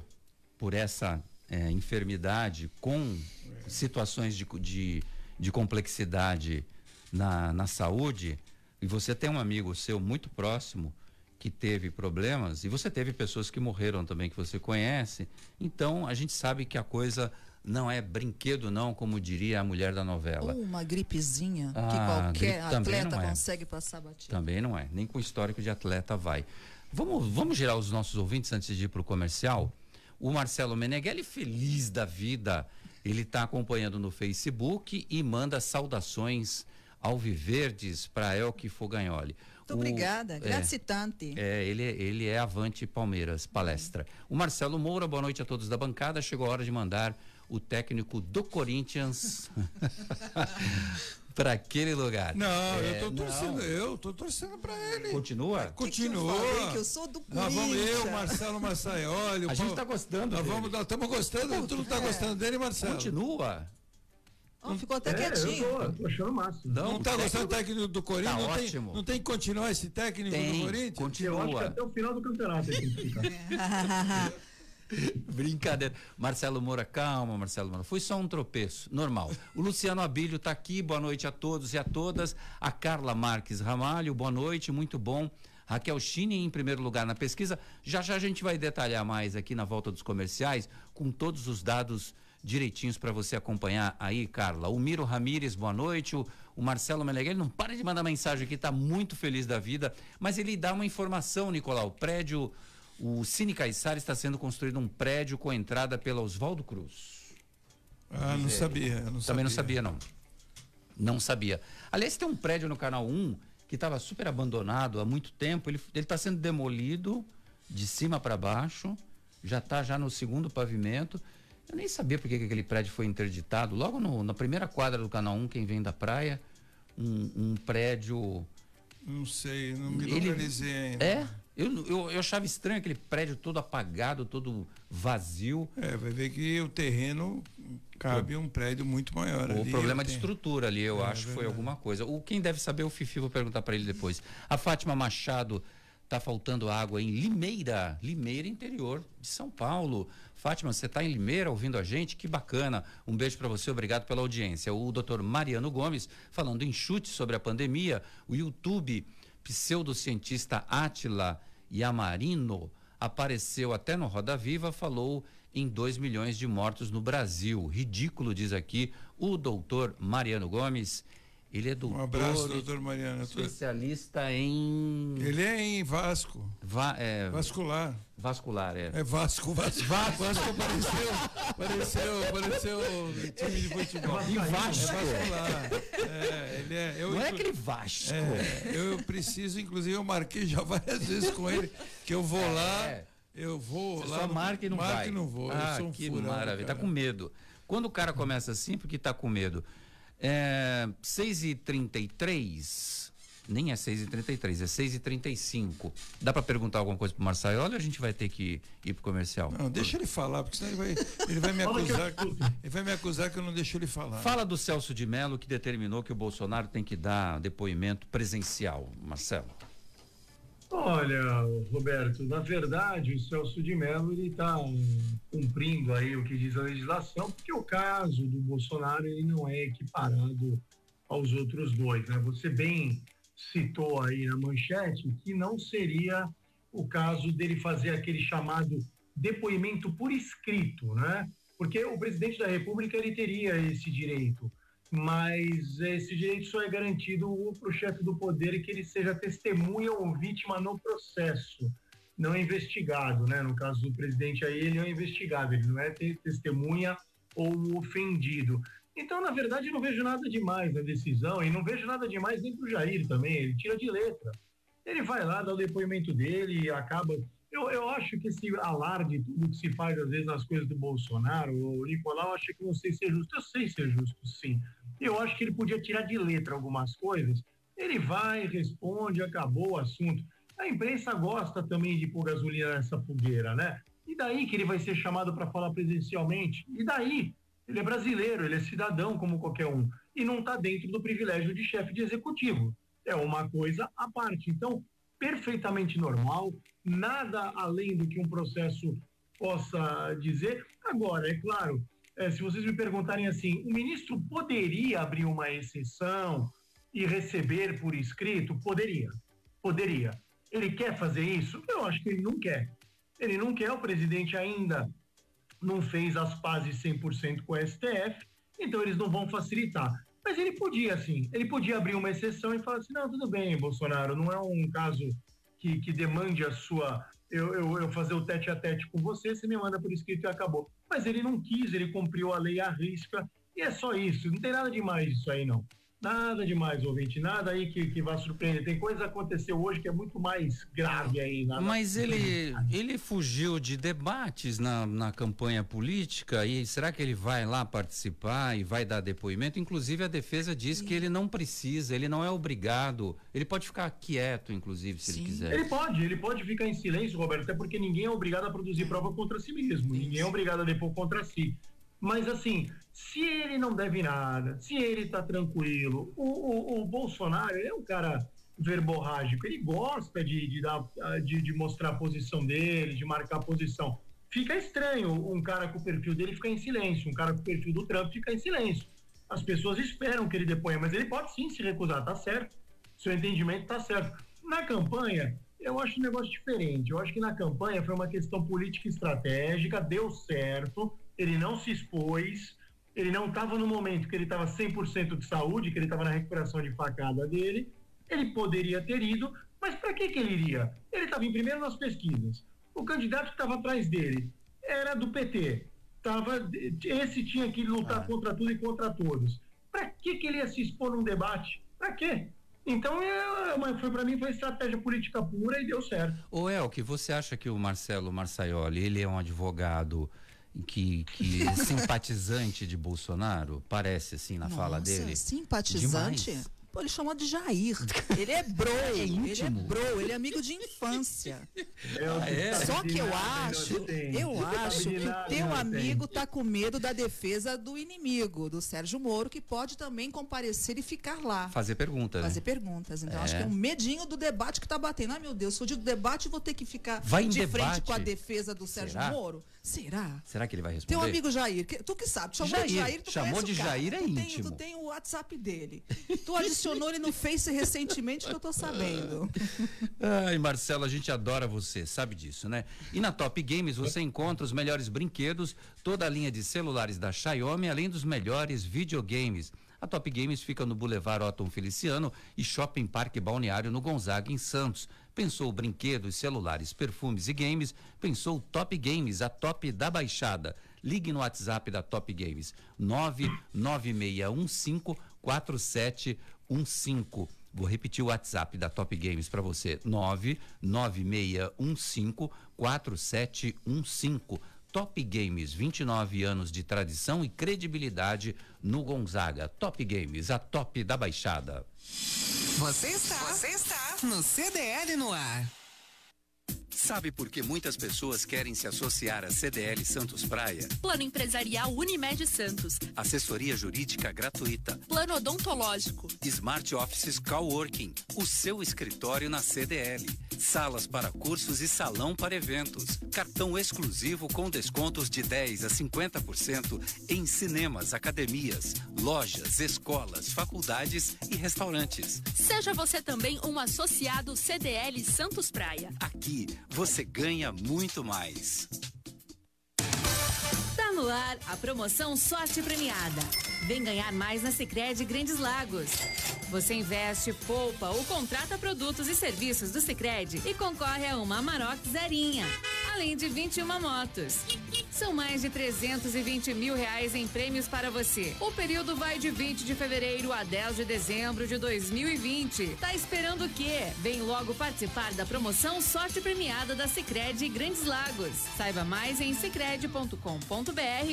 por essa é, enfermidade com situações de, de, de complexidade na, na saúde, e você tem um amigo seu muito próximo que teve problemas, e você teve pessoas que morreram também que você conhece, então a gente sabe que a coisa não é brinquedo, não, como diria a mulher da novela. Ou uma gripezinha que Ah, qualquer gripe atleta é. consegue passar batido. Também não é, nem com histórico de atleta vai. Vamos, vamos gerar os nossos ouvintes antes de ir para o comercial? O Marcelo Meneghelli, feliz da vida, ele está acompanhando no Facebook e manda saudações Alviverdes para Elke Fogagnoli. Muito o, obrigada, gracitante. É, ele, ele é Avante Palmeiras, palestra. O Marcelo Moura, boa noite a todos da bancada. Chegou a hora de mandar o técnico do Corinthians para aquele lugar. Não, é, eu tô torcendo, não. eu tô torcendo para ele. Continua? Continua. Que, que, eu, que eu sou do Corinthians. Nós vamos eu, Marcelo Massaioli. A gente tá gostando. Nós vamos, estamos gostando, Pô, tu não tá é. gostando dele, Marcelo? Continua. Oh, ficou até é, quietinho. Eu tô, tô achando máximo. Não, não tá gostando do técnico do Corinthians? Tá não, ótimo. Tem, não tem que continuar esse técnico tem, do Corinthians? Continua. Eu acho que até o final do campeonato. Brincadeira. Marcelo Moura, calma, Marcelo Moura. Foi só um tropeço, normal. O Luciano Abílio está aqui, boa noite a todos e a todas. A Carla Marques Ramalho, boa noite, muito bom. Raquel Chine em primeiro lugar na pesquisa. Já já a gente vai detalhar mais aqui na volta dos comerciais, com todos os dados direitinhos para você acompanhar aí, Carla. O Miro Ramires, boa noite. O, o Marcelo Meneghel não para de mandar mensagem aqui, está muito feliz da vida, mas ele dá uma informação, Nicolau. O prédio o Cine Caissara está sendo construído um prédio com entrada pela Oswaldo Cruz. Ah, não sabia, não Também sabia. não sabia, não. Não sabia. Aliás, tem um prédio no canal 1 que estava super abandonado há muito tempo. Ele está sendo demolido de cima para baixo. Já está já no segundo pavimento. Eu nem sabia por que aquele prédio foi interditado. Logo no, na primeira quadra do canal 1, quem vem da praia, um, um prédio. Não sei, não me localizei ainda. É? Eu, eu, eu, achava estranho aquele prédio todo apagado, todo vazio. É, vai ver que o terreno cabe um prédio muito maior. O ali, problema de estrutura ali, eu é, acho que foi alguma coisa. O quem deve saber é o Fifi, vou perguntar para ele depois. A Fátima Machado tá faltando água em Limeira, Limeira interior de São Paulo. Fátima, você está em Limeira ouvindo a gente? Que bacana. Um beijo para você, obrigado pela audiência. O doutor Mariano Gomes falando em chute sobre a pandemia. O YouTube pseudocientista Átila Yamarino apareceu até no Roda Viva, falou em 2 milhões de mortos no Brasil. Ridículo, diz aqui o doutor Mariano Gomes. Ele é doutor. Um abraço, doutor Mariano. Especialista em. Ele é em Vasco. Va, é... Vascular. Vascular, é. É Vasco, Vasco. Vasco, Vasco apareceu. Apareceu, apareceu time de futebol. E Vasco. É vascular. É, ele é, eu, Não é aquele Vasco. É, eu preciso, inclusive, eu marquei já várias vezes com ele que eu vou lá. É. Eu vou Você lá. Só marca e não marca vai. e não vou. Ah, um que furão, maravilha. Cara. Tá com medo. Quando o cara começa assim, porque tá com medo. É, 6h33. Nem é 6h33, é 6h35. Dá para perguntar alguma coisa pro Marcelo? Olha, a gente vai ter que ir pro comercial. Não, deixa ele falar, porque senão ele vai, ele vai me acusar. ele vai me acusar que eu não deixo ele falar. Fala do Celso de Mello que determinou que o Bolsonaro tem que dar depoimento presencial, Marcelo. Olha, Roberto, na verdade o Celso de Mello está cumprindo aí o que diz a legislação, porque o caso do Bolsonaro ele não é equiparado aos outros dois, né? Você bem citou aí na manchete que não seria o caso dele fazer aquele chamado depoimento por escrito, né? Porque o presidente da República ele teria esse direito mas esse direito só é garantido para o chefe do poder que ele seja testemunha ou vítima no processo, não é investigado, né? No caso do presidente aí, ele é investigado, ele não é testemunha ou ofendido. Então, na verdade, não vejo nada demais na decisão e não vejo nada demais nem para o Jair também, ele tira de letra. Ele vai lá, dá o depoimento dele e acaba eu, eu acho que esse alarde, tudo que se faz às vezes nas coisas do Bolsonaro, o Nicolau acha que não sei ser justo. Eu sei ser justo, sim. Eu acho que ele podia tirar de letra algumas coisas. Ele vai, responde, acabou o assunto. A imprensa gosta também de pôr gasolina nessa fogueira, né? E daí que ele vai ser chamado para falar presencialmente? E daí? Ele é brasileiro, ele é cidadão como qualquer um. E não está dentro do privilégio de chefe de executivo. É uma coisa à parte. Então, perfeitamente normal, nada além do que um processo possa dizer. Agora, é claro, é, se vocês me perguntarem assim, o ministro poderia abrir uma exceção e receber por escrito? Poderia, poderia. Ele quer fazer isso? Eu acho que ele não quer. Ele não quer, o presidente ainda não fez as pazes 100% com o STF, então eles não vão facilitar. Mas ele podia, sim, ele podia abrir uma exceção e falar assim: não, tudo bem, Bolsonaro, não é um caso que, que demande a sua. Eu, eu, eu, fazer o tete a tete com você, você me manda por escrito e acabou. Mas ele não quis, ele cumpriu a lei à risca e é só isso, não tem nada demais isso aí, não. Nada demais, ouvinte, nada aí que, que vai surpreender. Tem coisa que aconteceu hoje que é muito mais grave aí. Nada... Mas ele, ele fugiu de debates na, na campanha política e será que ele vai lá participar e vai dar depoimento? Inclusive a defesa diz Sim. que ele não precisa, ele não é obrigado, ele pode ficar quieto, inclusive, se Sim. ele quiser. Ele pode, ele pode ficar em silêncio, Roberto, até porque ninguém é obrigado a produzir prova contra si mesmo, ninguém é obrigado a depor contra si. Mas assim, se ele não deve nada, se ele está tranquilo, o, o, o, Bolsonaro é um cara verborrágico, ele gosta de, de, dar, de, de mostrar a posição dele, de marcar a posição. Fica estranho um cara com o perfil dele ficar em silêncio, um cara com o perfil do Trump ficar em silêncio. As pessoas esperam que ele deponha, mas ele pode sim se recusar, tá certo. Seu entendimento tá certo. Na campanha, eu acho um negócio diferente. Eu acho que na campanha foi uma questão política estratégica, deu certo, ele não se expôs, ele não estava no momento que ele estava 100% de saúde, que ele estava na recuperação de facada dele, ele poderia ter ido, mas para que, que ele iria? Ele estava em primeiro nas pesquisas. O candidato que estava atrás dele era do PT. Tava, esse tinha que lutar ah. contra tudo e contra todos. Para que, que ele ia se expor num debate? Para quê? Então, é, foi para mim foi estratégia política pura e deu certo. O El, que você acha que o Marcelo Marçaioli, ele é um advogado que, que simpatizante de Bolsonaro? Parece assim na Nossa, fala dele. Simpatizante? Demais. Pô, ele chama de Jair. Ele é bro, é ele é bro, ele é amigo de infância. Ah, é? Só que eu acho, eu acho que o teu amigo tá com medo da defesa do inimigo, do Sérgio Moro, que pode também comparecer e ficar lá. Fazer perguntas. Fazer né? perguntas. Então é. acho que é um medinho do debate que tá batendo. Ai, meu Deus, se eu digo debate, vou ter que ficar Vai de frente debate. com a defesa do Sérgio Será? Moro. Será? Será que ele vai responder? Teu amigo Jair, que, tu que sabe, chamou Jair, de Jair, tu chamou de Jair é tu íntimo. Tem, tu tem o WhatsApp dele. Tu adicionou ele no Face recentemente que eu tô sabendo. Ai, Marcelo, a gente adora você, sabe disso, né? E na Top Games você encontra os melhores brinquedos, toda a linha de celulares da Xiaomi, além dos melhores videogames. A Top Games fica no Boulevard Otton Feliciano e Shopping Parque Balneário no Gonzaga, em Santos. Pensou brinquedos, celulares, perfumes e games? Pensou Top Games, a top da baixada. Ligue no WhatsApp da Top Games, 99615 4715. Vou repetir o WhatsApp da Top Games para você, 99615 4715. Top Games, 29 anos de tradição e credibilidade no Gonzaga. Top Games, a top da baixada. Você está, você está no CDL no ar. Sabe por que muitas pessoas querem se associar à CDL Santos Praia? Plano Empresarial Unimed Santos. Assessoria Jurídica Gratuita. Plano Odontológico. Smart Offices Coworking. O seu escritório na CDL. Salas para cursos e salão para eventos. Cartão exclusivo com descontos de 10 a 50% em cinemas, academias, lojas, escolas, faculdades e restaurantes. Seja você também um associado CDL Santos Praia. Aqui você ganha muito mais. No ar a promoção Sorte Premiada. Vem ganhar mais na Sicredi Grandes Lagos. Você investe, poupa ou contrata produtos e serviços do Sicredi e concorre a uma Amarok zerinha, além de 21 motos. São mais de 320 mil reais em prêmios para você. O período vai de 20 de fevereiro a 10 de dezembro de 2020. Tá esperando o quê? Vem logo participar da promoção Sorte Premiada da Sicredi Grandes Lagos. Saiba mais em sicredi.com.br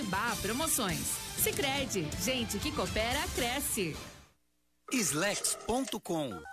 barra promoções. Sicredi, gente que coopera, cresce. Slex.com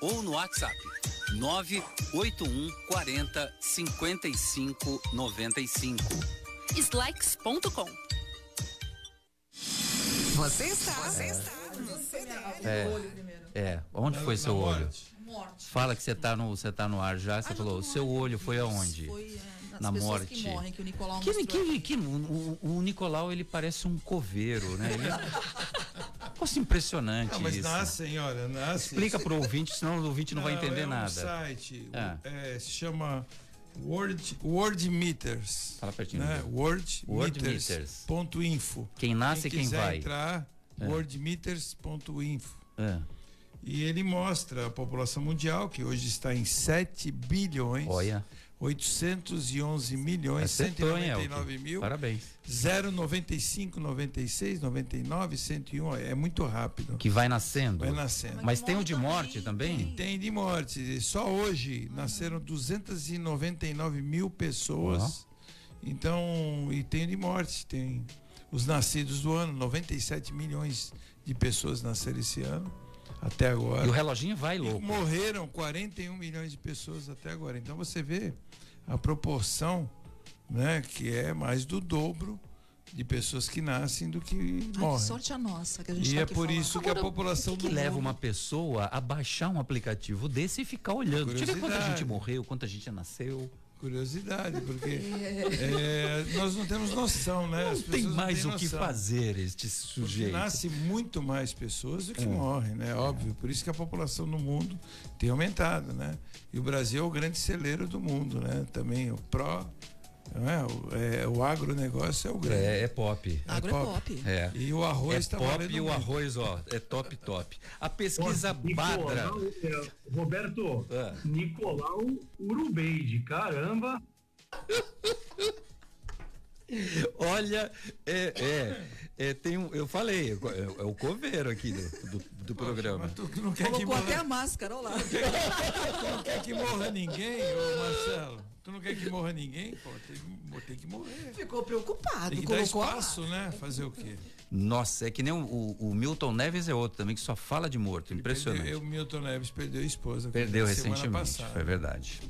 ou no WhatsApp 981 40 55 95. Slacks.com Você está, você está é, é, onde foi seu olho? Fala que você está no, você tá no ar já, você ah, falou, seu olho foi aonde? Foi, é, na morte. Que morrem, que o Nicolau que, que, que, o, o, Nicolau ele parece um coveiro, né? Ele... Negócio impressionante Não, mas isso. nascem, olha, nascem. Explica pro ouvinte, senão o ouvinte não, vai entender é um nada. site, Ah. é, se chama Word, Word Meters. Fala pertinho. Né? Word, Word Meters. Meters. Ponto info. Quem nasce e quem quiser vai. entrar, É. wordmeters.info. É. E ele mostra a população mundial, que hoje está em 7 bilhões. Olha. 811 milhões, hein, 199 Elke? mil. Parabéns. 095, 96, 99, 101. É muito rápido. Que vai nascendo. Vai nascendo. Mas tem o de morte também? Tem de morte. Só hoje nasceram 299 mil pessoas. Então, e tem de morte. Tem os nascidos do ano, 97 milhões de pessoas nasceram esse ano, até agora. E o reloginho vai E louco. morreram 41 milhões de pessoas até agora. Então você vê a proporção, né, que é mais do dobro de pessoas que nascem do que Ai, que morrem. sorte a nossa que a gente E tá é por falando. isso que a população O que, que leva uma pessoa a baixar um aplicativo desse e ficar olhando? Deixa eu ver quanta gente morreu, quanta gente nasceu. Curiosidade, porque é, nós não temos noção, né? As Não tem mais têm o que noção. fazer este Porque sujeito. nasce muito mais pessoas do que É. morrem, né? Óbvio. Por isso que a população no mundo tem aumentado, né? E o Brasil é o grande celeiro do mundo, né? Também o pró, não é? O, é, o agronegócio é o grande. É, é pop. Agro é pop. É. E o arroz é tá pop e o muito. arroz, ó, é top, top. A pesquisa Nicolau, Badra. é, Roberto, Ah. Nicolau Urubeide, caramba. Olha, é, é, é, tem um, eu falei, é, é o coveiro aqui do, do, do programa. Mas tu que não quer que Colocou até morra, a máscara, olha lá. tu não quer que morra ninguém, ô Marcelo? Tu não quer que morra ninguém? Pô, tem, que- tem que morrer. Ficou preocupado. Tem que dar colocou espaço, né? Fazer o quê? Nossa, é que nem o, o- o Milton Neves é outro também que só fala de morto, impressionante. Perdeu, o Milton Neves perdeu a esposa. Perdeu recentemente, foi verdade.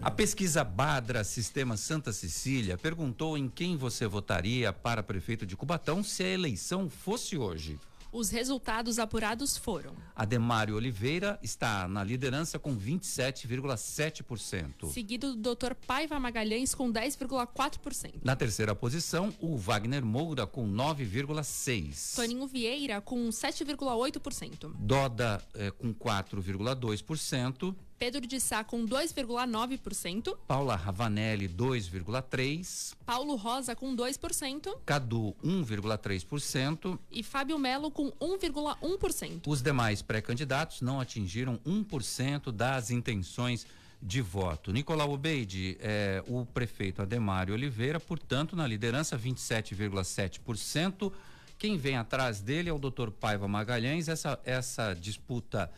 A pesquisa Badra Sistema Santa Cecília perguntou em quem você votaria para prefeito de Cubatão se a eleição fosse hoje. Os resultados apurados foram: Ademário Oliveira está na liderança com 27,7%. seguido do Dr. Paiva Magalhães com 10,4%. Na terceira posição, o Wagner Moura com 9,6%. Toninho Vieira com 7,8%. Doda eh, com 4,2%. Pedro de Sá com 2,9%. Paula Ravanelli 2,3%. Paulo Rosa com 2%. Cadu 1,3%. E Fábio Melo com 1,1%. Os demais pré-candidatos não atingiram 1% das intenções de voto. Nicolau Obeide, é, o prefeito Ademário Oliveira, portanto, na liderança, 27,7%. Quem vem atrás dele é o doutor Paiva Magalhães. Essa, essa disputa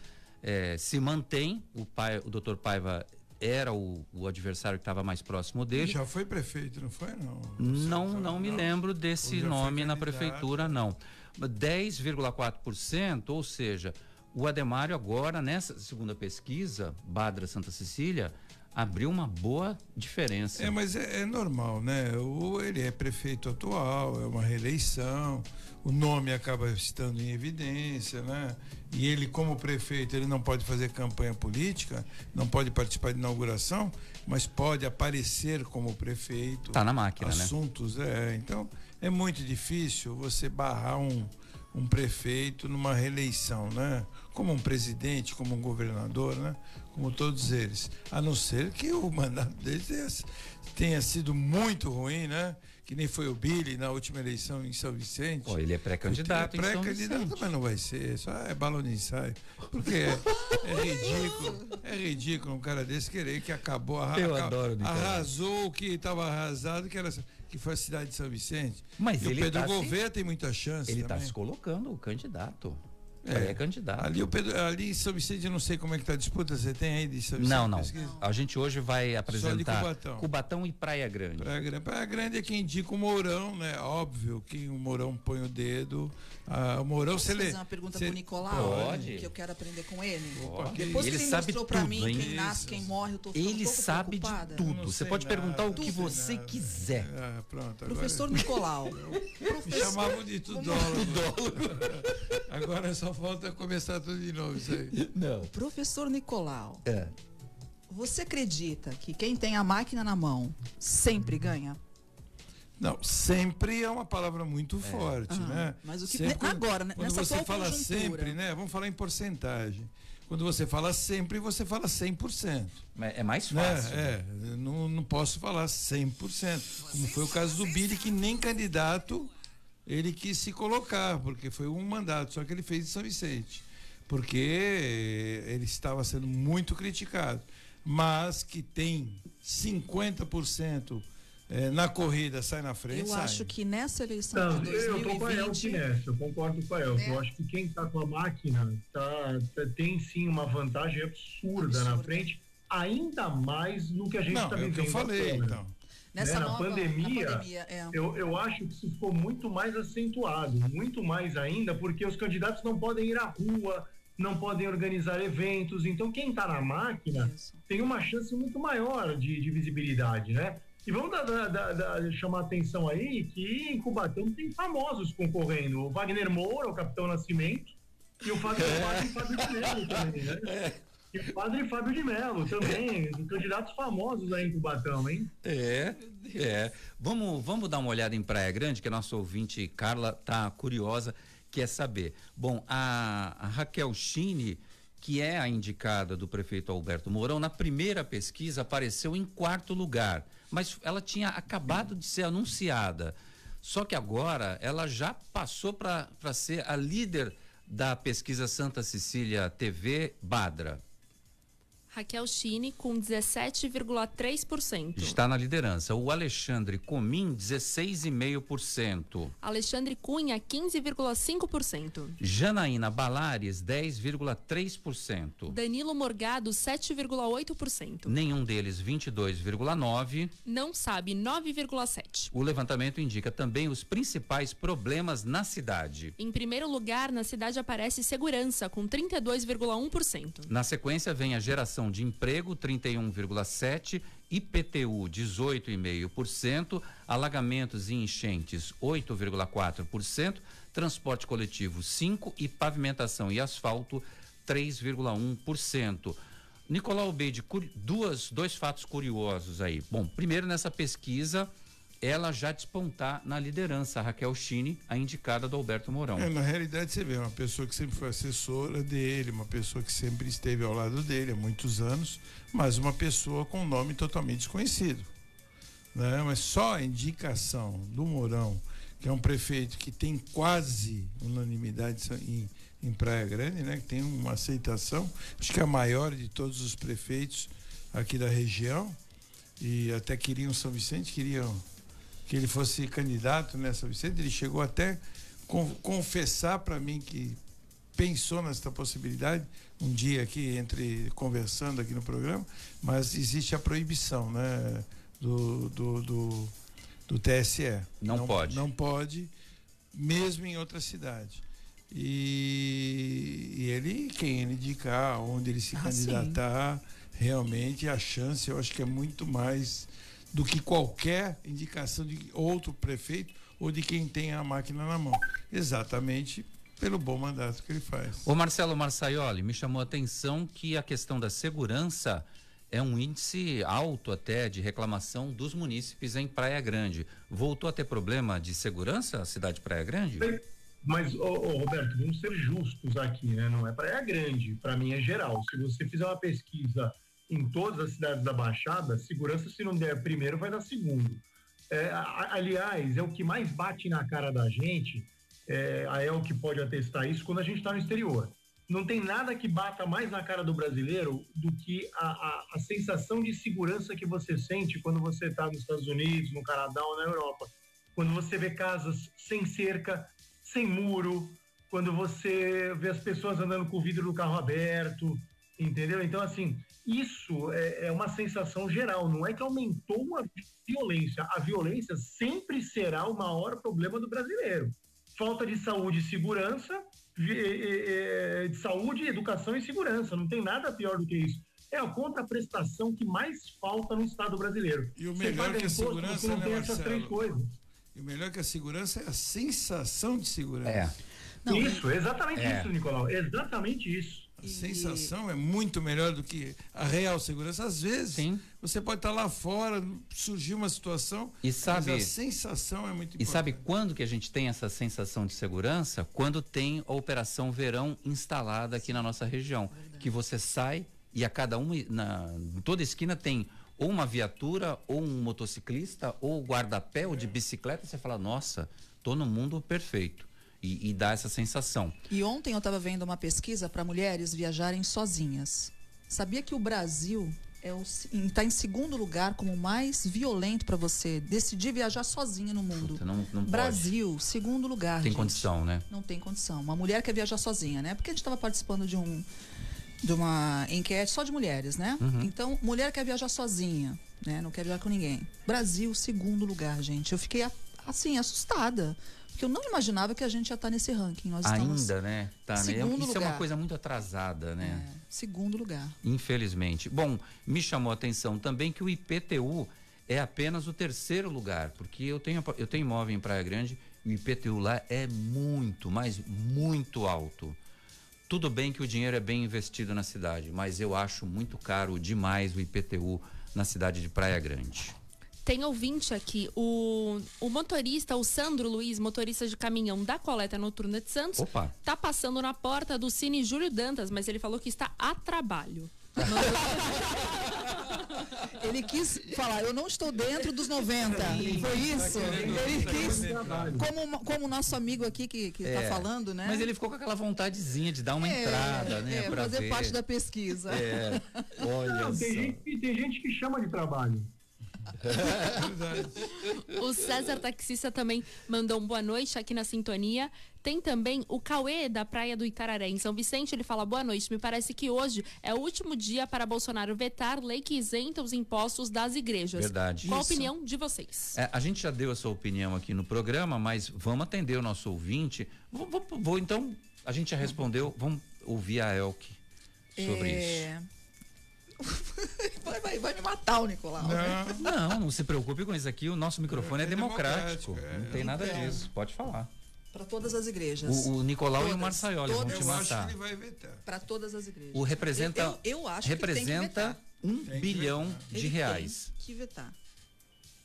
é, se mantém. O, pai, o doutor Paiva era o, o adversário que estava mais próximo dele. Já foi prefeito, não foi? Não, Não, não me lembro desse nome na prefeitura, não. 10,4%, ou seja, o Ademário agora, nessa segunda pesquisa, Badra Santa Cecília, abriu uma boa diferença. É, mas é, é normal, né? O, ele é prefeito atual, é uma reeleição, o nome acaba estando em evidência, né? E ele, como prefeito, ele não pode fazer campanha política, não pode participar de inauguração, mas pode aparecer como prefeito. Tá na máquina, né? assuntos, é. Então, é muito difícil você barrar um, um prefeito numa reeleição, né? Como um presidente, como um governador, né? Como todos eles. A não ser que o mandato deles tenha, tenha sido muito ruim, né? Que nem foi o Billy na última eleição em São Vicente. Pô, ele é pré-candidato É pré-candidato, mas não vai ser. Só é balão de ensaio. Porque é, é ridículo. É ridículo um cara desse querer que acabou, arra- Eu adoro arrasou o que estava arrasado, que, era, que foi a cidade de São Vicente. Mas e ele o Pedro tá se- Gouveia tem muita chance. Ele está se colocando o candidato. É. É, candidato. Ali, o Pedro, ali em São Vicente, eu não sei como é que tá a disputa. Você tem aí de São Vicente? Não, não. pesquisa? A gente hoje vai apresentar Cubatão. Cubatão e Praia Grande. Praia Grande. Praia Grande é quem indica o Mourão, né? Óbvio que o Mourão põe o dedo. Ah, o Mourão, Posso se ele. fazer uma pergunta se- pro Nicolau? Pode. Que eu quero aprender com ele? Opa, que Depois Ele que ele sabe mostrou pra tudo, mim hein? quem nasce, quem morre, eu tô ficando Ele um pouco sabe de preocupada. tudo. não Você pode nada, perguntar o que você nada. quiser. Ah, pronto. Agora, Professor Nicolau. Me chamavam de tudólogo. Agora só falta começar tudo de novo isso aí. Não. Professor Nicolau, É. você acredita que quem tem a máquina na mão sempre ganha? Não, sempre é uma palavra muito é. forte, né? Mas o que sempre, agora, né? Quando você fala sempre, né? Vamos falar em porcentagem. Quando você fala sempre, você fala 100%. É mais né? fácil. Né? É, não, não posso falar 100%. Como foi o caso do Billy, que nem candidato ele quis se colocar, porque foi um mandato, só que ele fez em São Vicente. Porque ele estava sendo muito criticado. Mas que tem 50% é, na corrida sai na frente. Eu sai. acho que nessa eleição Não, de 2020... Eu tô com a Elke nessa, eu concordo com a Elke. É. Eu acho que quem está com a máquina tá, tá, tem sim uma vantagem absurda, absurda, na frente, ainda mais no que a gente está vivendo. É o que eu falei, então. Nessa né? nova, na pandemia, na pandemia é. eu, eu acho que isso ficou muito mais acentuado, muito mais ainda, porque os candidatos não podem ir à rua, não podem organizar eventos. Então, quem está na máquina isso. tem uma chance muito maior de, de visibilidade, né? E vamos dar, dar, dar, chamar atenção aí que em Cubatão tem famosos concorrendo. O Wagner Moura, o Capitão Nascimento, e o Fábio, é. Fábio de Mello também, né? É. E o padre Fábio de Mello também, candidatos famosos aí em Cubatão, hein? É, é. Vamos, vamos dar uma olhada em Praia Grande, que a nossa ouvinte Carla tá curiosa, quer saber. Bom, a, a Raquel Chini que é a indicada do prefeito Alberto Mourão, na primeira pesquisa apareceu em quarto lugar, mas ela tinha acabado de ser anunciada. Só que agora ela já passou para ser a líder da pesquisa Santa Cecília TV Badra. Raquel Chini com 17,3%. Está na liderança. O Alexandre Comim, 16,5%. Alexandre Cunha, 15,5%. Janaína Balares, 10,3%. Danilo Morgado, 7,8%. Nenhum deles, 22,9%. Não sabe, 9,7%. O levantamento indica também os principais problemas na cidade. Em primeiro lugar, na cidade aparece segurança, com 32,1%. Na sequência, vem a geração de emprego 31,7, IPTU 18,5%, alagamentos e enchentes 8,4%, transporte coletivo 5 e pavimentação e asfalto 3,1%. Nicolau Beide, duas, dois fatos curiosos aí. Bom, primeiro nessa pesquisa ela já despontar na liderança, a Raquel Chini, a indicada do Alberto Mourão. É, na realidade, você vê, uma pessoa que sempre foi assessora dele, uma pessoa que sempre esteve ao lado dele há muitos anos, mas uma pessoa com nome totalmente desconhecido. Né? Mas só a indicação do Mourão, que é um prefeito que tem quase unanimidade em, em Praia Grande, né? que tem uma aceitação, acho que é a maior de todos os prefeitos aqui da região, e até queriam São Vicente, queriam que ele fosse candidato nessa Vicente. Ele chegou até confessar para mim que pensou nessa possibilidade um dia aqui entre conversando aqui no programa, mas existe a proibição, né, do do, do, do TSE. Não, não pode. Não pode, mesmo em outra cidade. E, e ele, quem ele indicar, onde ele se ah, candidatar, sim. realmente a chance eu acho que é muito mais do que qualquer indicação de outro prefeito ou de quem tem a máquina na mão. Exatamente pelo bom mandato que ele faz. O Marcelo Marçaioli me chamou a atenção que a questão da segurança é um índice alto até de reclamação dos munícipes em Praia Grande. Voltou a ter problema de segurança a cidade de Praia Grande? Mas, ô, ô, Roberto, vamos ser justos aqui, né? Não é Praia Grande, para mim é geral. Se você fizer uma pesquisa em todas as cidades da Baixada, segurança, se não der primeiro, vai dar segundo. É, aliás, é o que mais bate na cara da gente, é, a El que pode atestar isso, quando a gente está no exterior. Não tem nada que bata mais na cara do brasileiro do que a, a, a sensação de segurança que você sente quando você está nos Estados Unidos, no Canadá ou na Europa. Quando você vê casas sem cerca, sem muro, quando você vê as pessoas andando com o vidro do carro aberto, entendeu? Então, assim, isso é, é, uma sensação geral, não é que aumentou a violência. A violência sempre será o maior problema do brasileiro. Falta de saúde e segurança, de saúde, educação e segurança. Não tem nada pior do que isso. É a contraprestação que mais falta no Estado brasileiro. E o melhor que a segurança não né, tem essas três coisas. E o melhor que a segurança é a sensação de segurança. É. Não, isso, exatamente é. isso, Nicolau. Exatamente isso. A sensação é muito melhor do que a real segurança. Às vezes, Sim. você pode estar lá fora, surgiu uma situação, E sabe- mas a sensação é muito E importante. sabe quando que a gente tem essa sensação de segurança? Quando tem a Operação Verão instalada aqui na nossa região. Que você sai e a cada uma, na, toda esquina tem ou uma viatura, ou um motociclista, ou guarda-pé, ou de bicicleta. Você fala, nossa, tô no mundo perfeito. E, e dá essa sensação. E ontem eu estava vendo uma pesquisa para mulheres viajarem sozinhas. Sabia que o Brasil está em segundo lugar como o mais violento para você decidir viajar sozinha no mundo? Puta, não, não pode. Brasil, segundo lugar. Tem gente. condição, né? Não tem condição. Uma mulher quer viajar sozinha, né? Porque a gente estava participando de um de uma enquete só de mulheres, né? Uhum. Então, mulher quer viajar sozinha, né? Não quer viajar com ninguém. Brasil, segundo lugar, gente. Eu fiquei assim assustada, porque eu não imaginava que a gente ia estar nesse ranking. Nós Ainda, né? Tá, né? segundo Isso é uma lugar. coisa muito atrasada, né? é, segundo lugar. Infelizmente. Bom, me chamou a atenção também que o IPTU é apenas o terceiro lugar, porque eu tenho, eu tenho imóvel em Praia Grande e o IPTU lá é muito, mas muito alto. Tudo bem que o dinheiro é bem investido na cidade, mas eu acho muito caro demais o IPTU na cidade de Praia Grande. Tem ouvinte aqui, o, o motorista, o Sandro Luiz, motorista de caminhão da coleta noturna de Santos, Opa. tá passando na porta do Cine Júlio Dantas, mas ele falou que está a trabalho. Ele quis falar, eu não estou dentro dos 90. Foi isso? Ele quis, como, como o nosso amigo aqui que, que tá É, falando, né? Mas ele ficou com aquela vontadezinha de dar uma É, entrada, né? é, pra fazer ver. parte da pesquisa. É, olha Não, tem, gente, tem gente que chama de trabalho. O César Taxista também mandou um boa noite aqui na sintonia. Tem também o Cauê da Praia do Itararé, em São Vicente. Ele fala boa noite. Me parece que hoje é o último dia para Bolsonaro vetar lei que isenta os impostos das igrejas. Verdade. Qual a opinião de vocês? É, a gente já deu a sua opinião aqui no programa, mas vamos atender o nosso ouvinte. Vou, vou- vou, então, a gente já respondeu, vamos ouvir a Elke sobre isso. É... vai, vai, vai me matar o Nicolau. Não, Não, não se preocupe com isso aqui, o nosso microfone é, É democrático. é. Não tem nada Então. disso, pode falar. Para todas as igrejas. O, o Nicolau e o Todas, Marçaioli vão todas. te eu acho que matar. ele vai vetar. Para todas as igrejas. O representa, Eu, eu, eu acho representa um bilhão de Ele reais. Tem que vetar.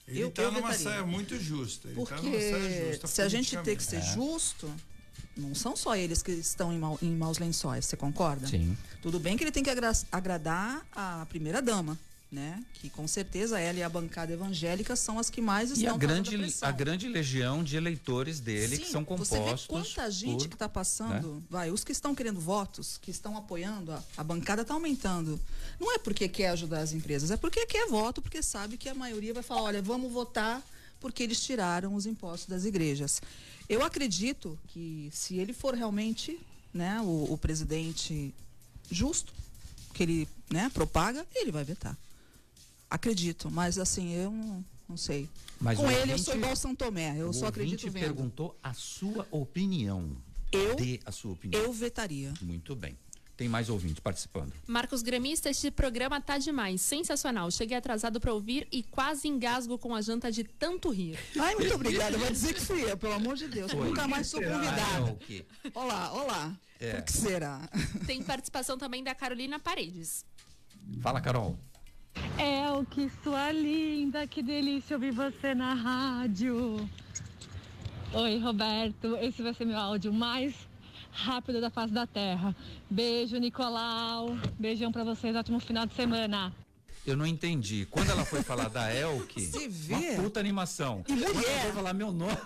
Ele tá eu numa vetaria. saia muito justa. Ele tá numa Porque saia justa. se a gente tem que ser politicamente. justo, não são só eles que estão em, mau- em maus lençóis, você concorda? Sim. Tudo bem que ele tem que agra- agradar a primeira dama, né? Que com certeza ela e a bancada evangélica são as que mais E estão a fazendo grande, a grande legião de eleitores dele que Sim, são Você vê compostos. quanta gente por- que está passando. né? Vai, os que estão querendo votos, que estão apoiando, a, a bancada está aumentando. Não é porque quer ajudar as empresas, é porque quer voto, porque sabe que a maioria vai falar: olha, vamos votar porque eles tiraram os impostos das igrejas. Eu acredito que se ele for realmente né, o, o presidente justo, que ele né, propaga, ele vai vetar. Acredito, mas assim, eu não, não sei. Mas Com ele eu ouvinte- sou igual São Tomé, eu o só acredito vendo. perguntou a sua opinião. Eu- Dê a sua opinião. Eu vetaria. Muito bem. Tem mais ouvintes participando. Marcos Gremista, este programa tá demais, sensacional. Cheguei atrasado para ouvir e quase engasgo com a janta de tanto rir. Ai, muito obrigada. Vou dizer que fui eu, pelo amor de Deus. Foi. Nunca mais sou Ah, convidada. o quê? Olá, olá. É. Por que será? Tem participação também da Carolina Paredes. Fala, Carol. É o que sua linda, que delícia ouvir você na rádio. Oi, Roberto, esse vai ser meu áudio mais rápido da face da terra. Beijo, Nicolau. Beijão pra vocês, ótimo final de semana. Eu não entendi. Quando ela foi falar da Elke, Se uma vê. puta animação. E mulher. Quando ela foi falar meu nome.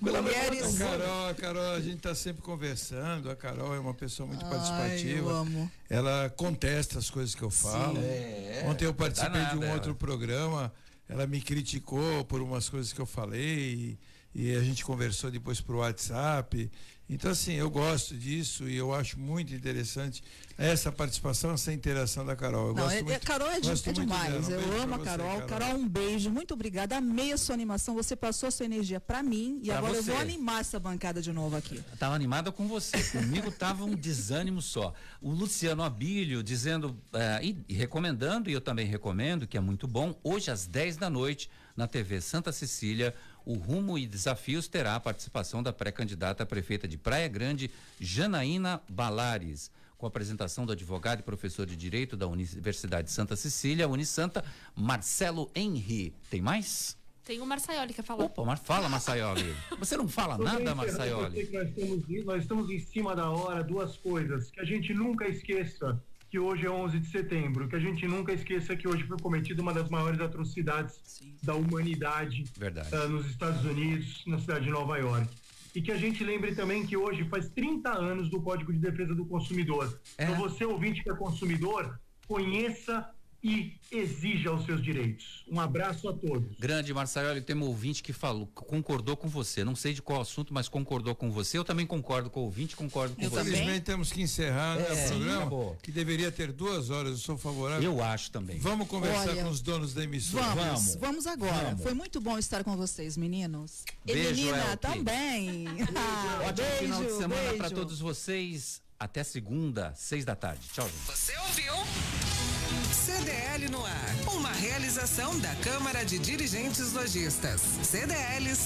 Mulheres. meu nome, Carol, a Carol, a gente está sempre conversando. A Carol é uma pessoa muito Ai, participativa. eu amo. Ela contesta as coisas que eu falo. É, Ontem eu participei de um outro programa. Ela me criticou por umas coisas que eu falei e, a gente conversou depois por WhatsApp. Então, assim, eu gosto disso e eu acho muito interessante essa participação, essa interação da Carol. Eu Não, gosto é, muito, Carol é, de- gosto é muito demais. dela. Um eu amo a você, Carol. Carol. um beijo. Muito obrigada. Amei a sua animação. Você passou a sua energia pra mim e Pra agora eu você. vou animar essa bancada de novo aqui. Tava animada com você. Comigo tava um desânimo só. O Luciano Abílio dizendo eh, e, e recomendando, e eu também recomendo, que é muito bom, hoje às 10 da noite, na TV Santa Cecília, O Rumo e Desafios terá a participação da pré-candidata a prefeita de Praia Grande, Janaína Balares com a apresentação do advogado e professor de Direito da Universidade de Santa Cecília, Unisanta, Marcelo Henri. Tem mais? Tem o Marçaioli que falar. Opa, mas fala, Marçaioli. Você não fala nada, Marçaioli? Nós estamos, nós estamos em cima da hora, duas coisas. Que a gente nunca esqueça que hoje é 11 de setembro, que a gente nunca esqueça que hoje foi cometida uma das maiores atrocidades Sim. da humanidade uh, nos Estados Unidos, na cidade de Nova York. E que a gente lembre também que hoje faz 30 anos do Código de Defesa do Consumidor. É. Então, você, ouvinte que é consumidor, conheça e exija os seus direitos. Um abraço a todos. Grande Marcelo, tem um ouvinte que falou, concordou com você. Não sei de qual assunto, mas concordou com você. Eu também concordo com o ouvinte, concordo com Eu você. Infelizmente temos que encerrar né, é, o programa, que deveria ter duas horas. Eu sou favorável. Eu acho também. Vamos conversar Olha, com os donos da emissora. Vamos, vamos, vamos agora. Vamos. Foi muito bom estar com vocês, meninos. Beijo, e menina também. ah, Ótimo beijo, final de semana para todos vocês. Até segunda, seis da tarde. Tchau, gente. Você ouviu? CDL no ar. Uma realização da Câmara de Dirigentes Lojistas. CDLs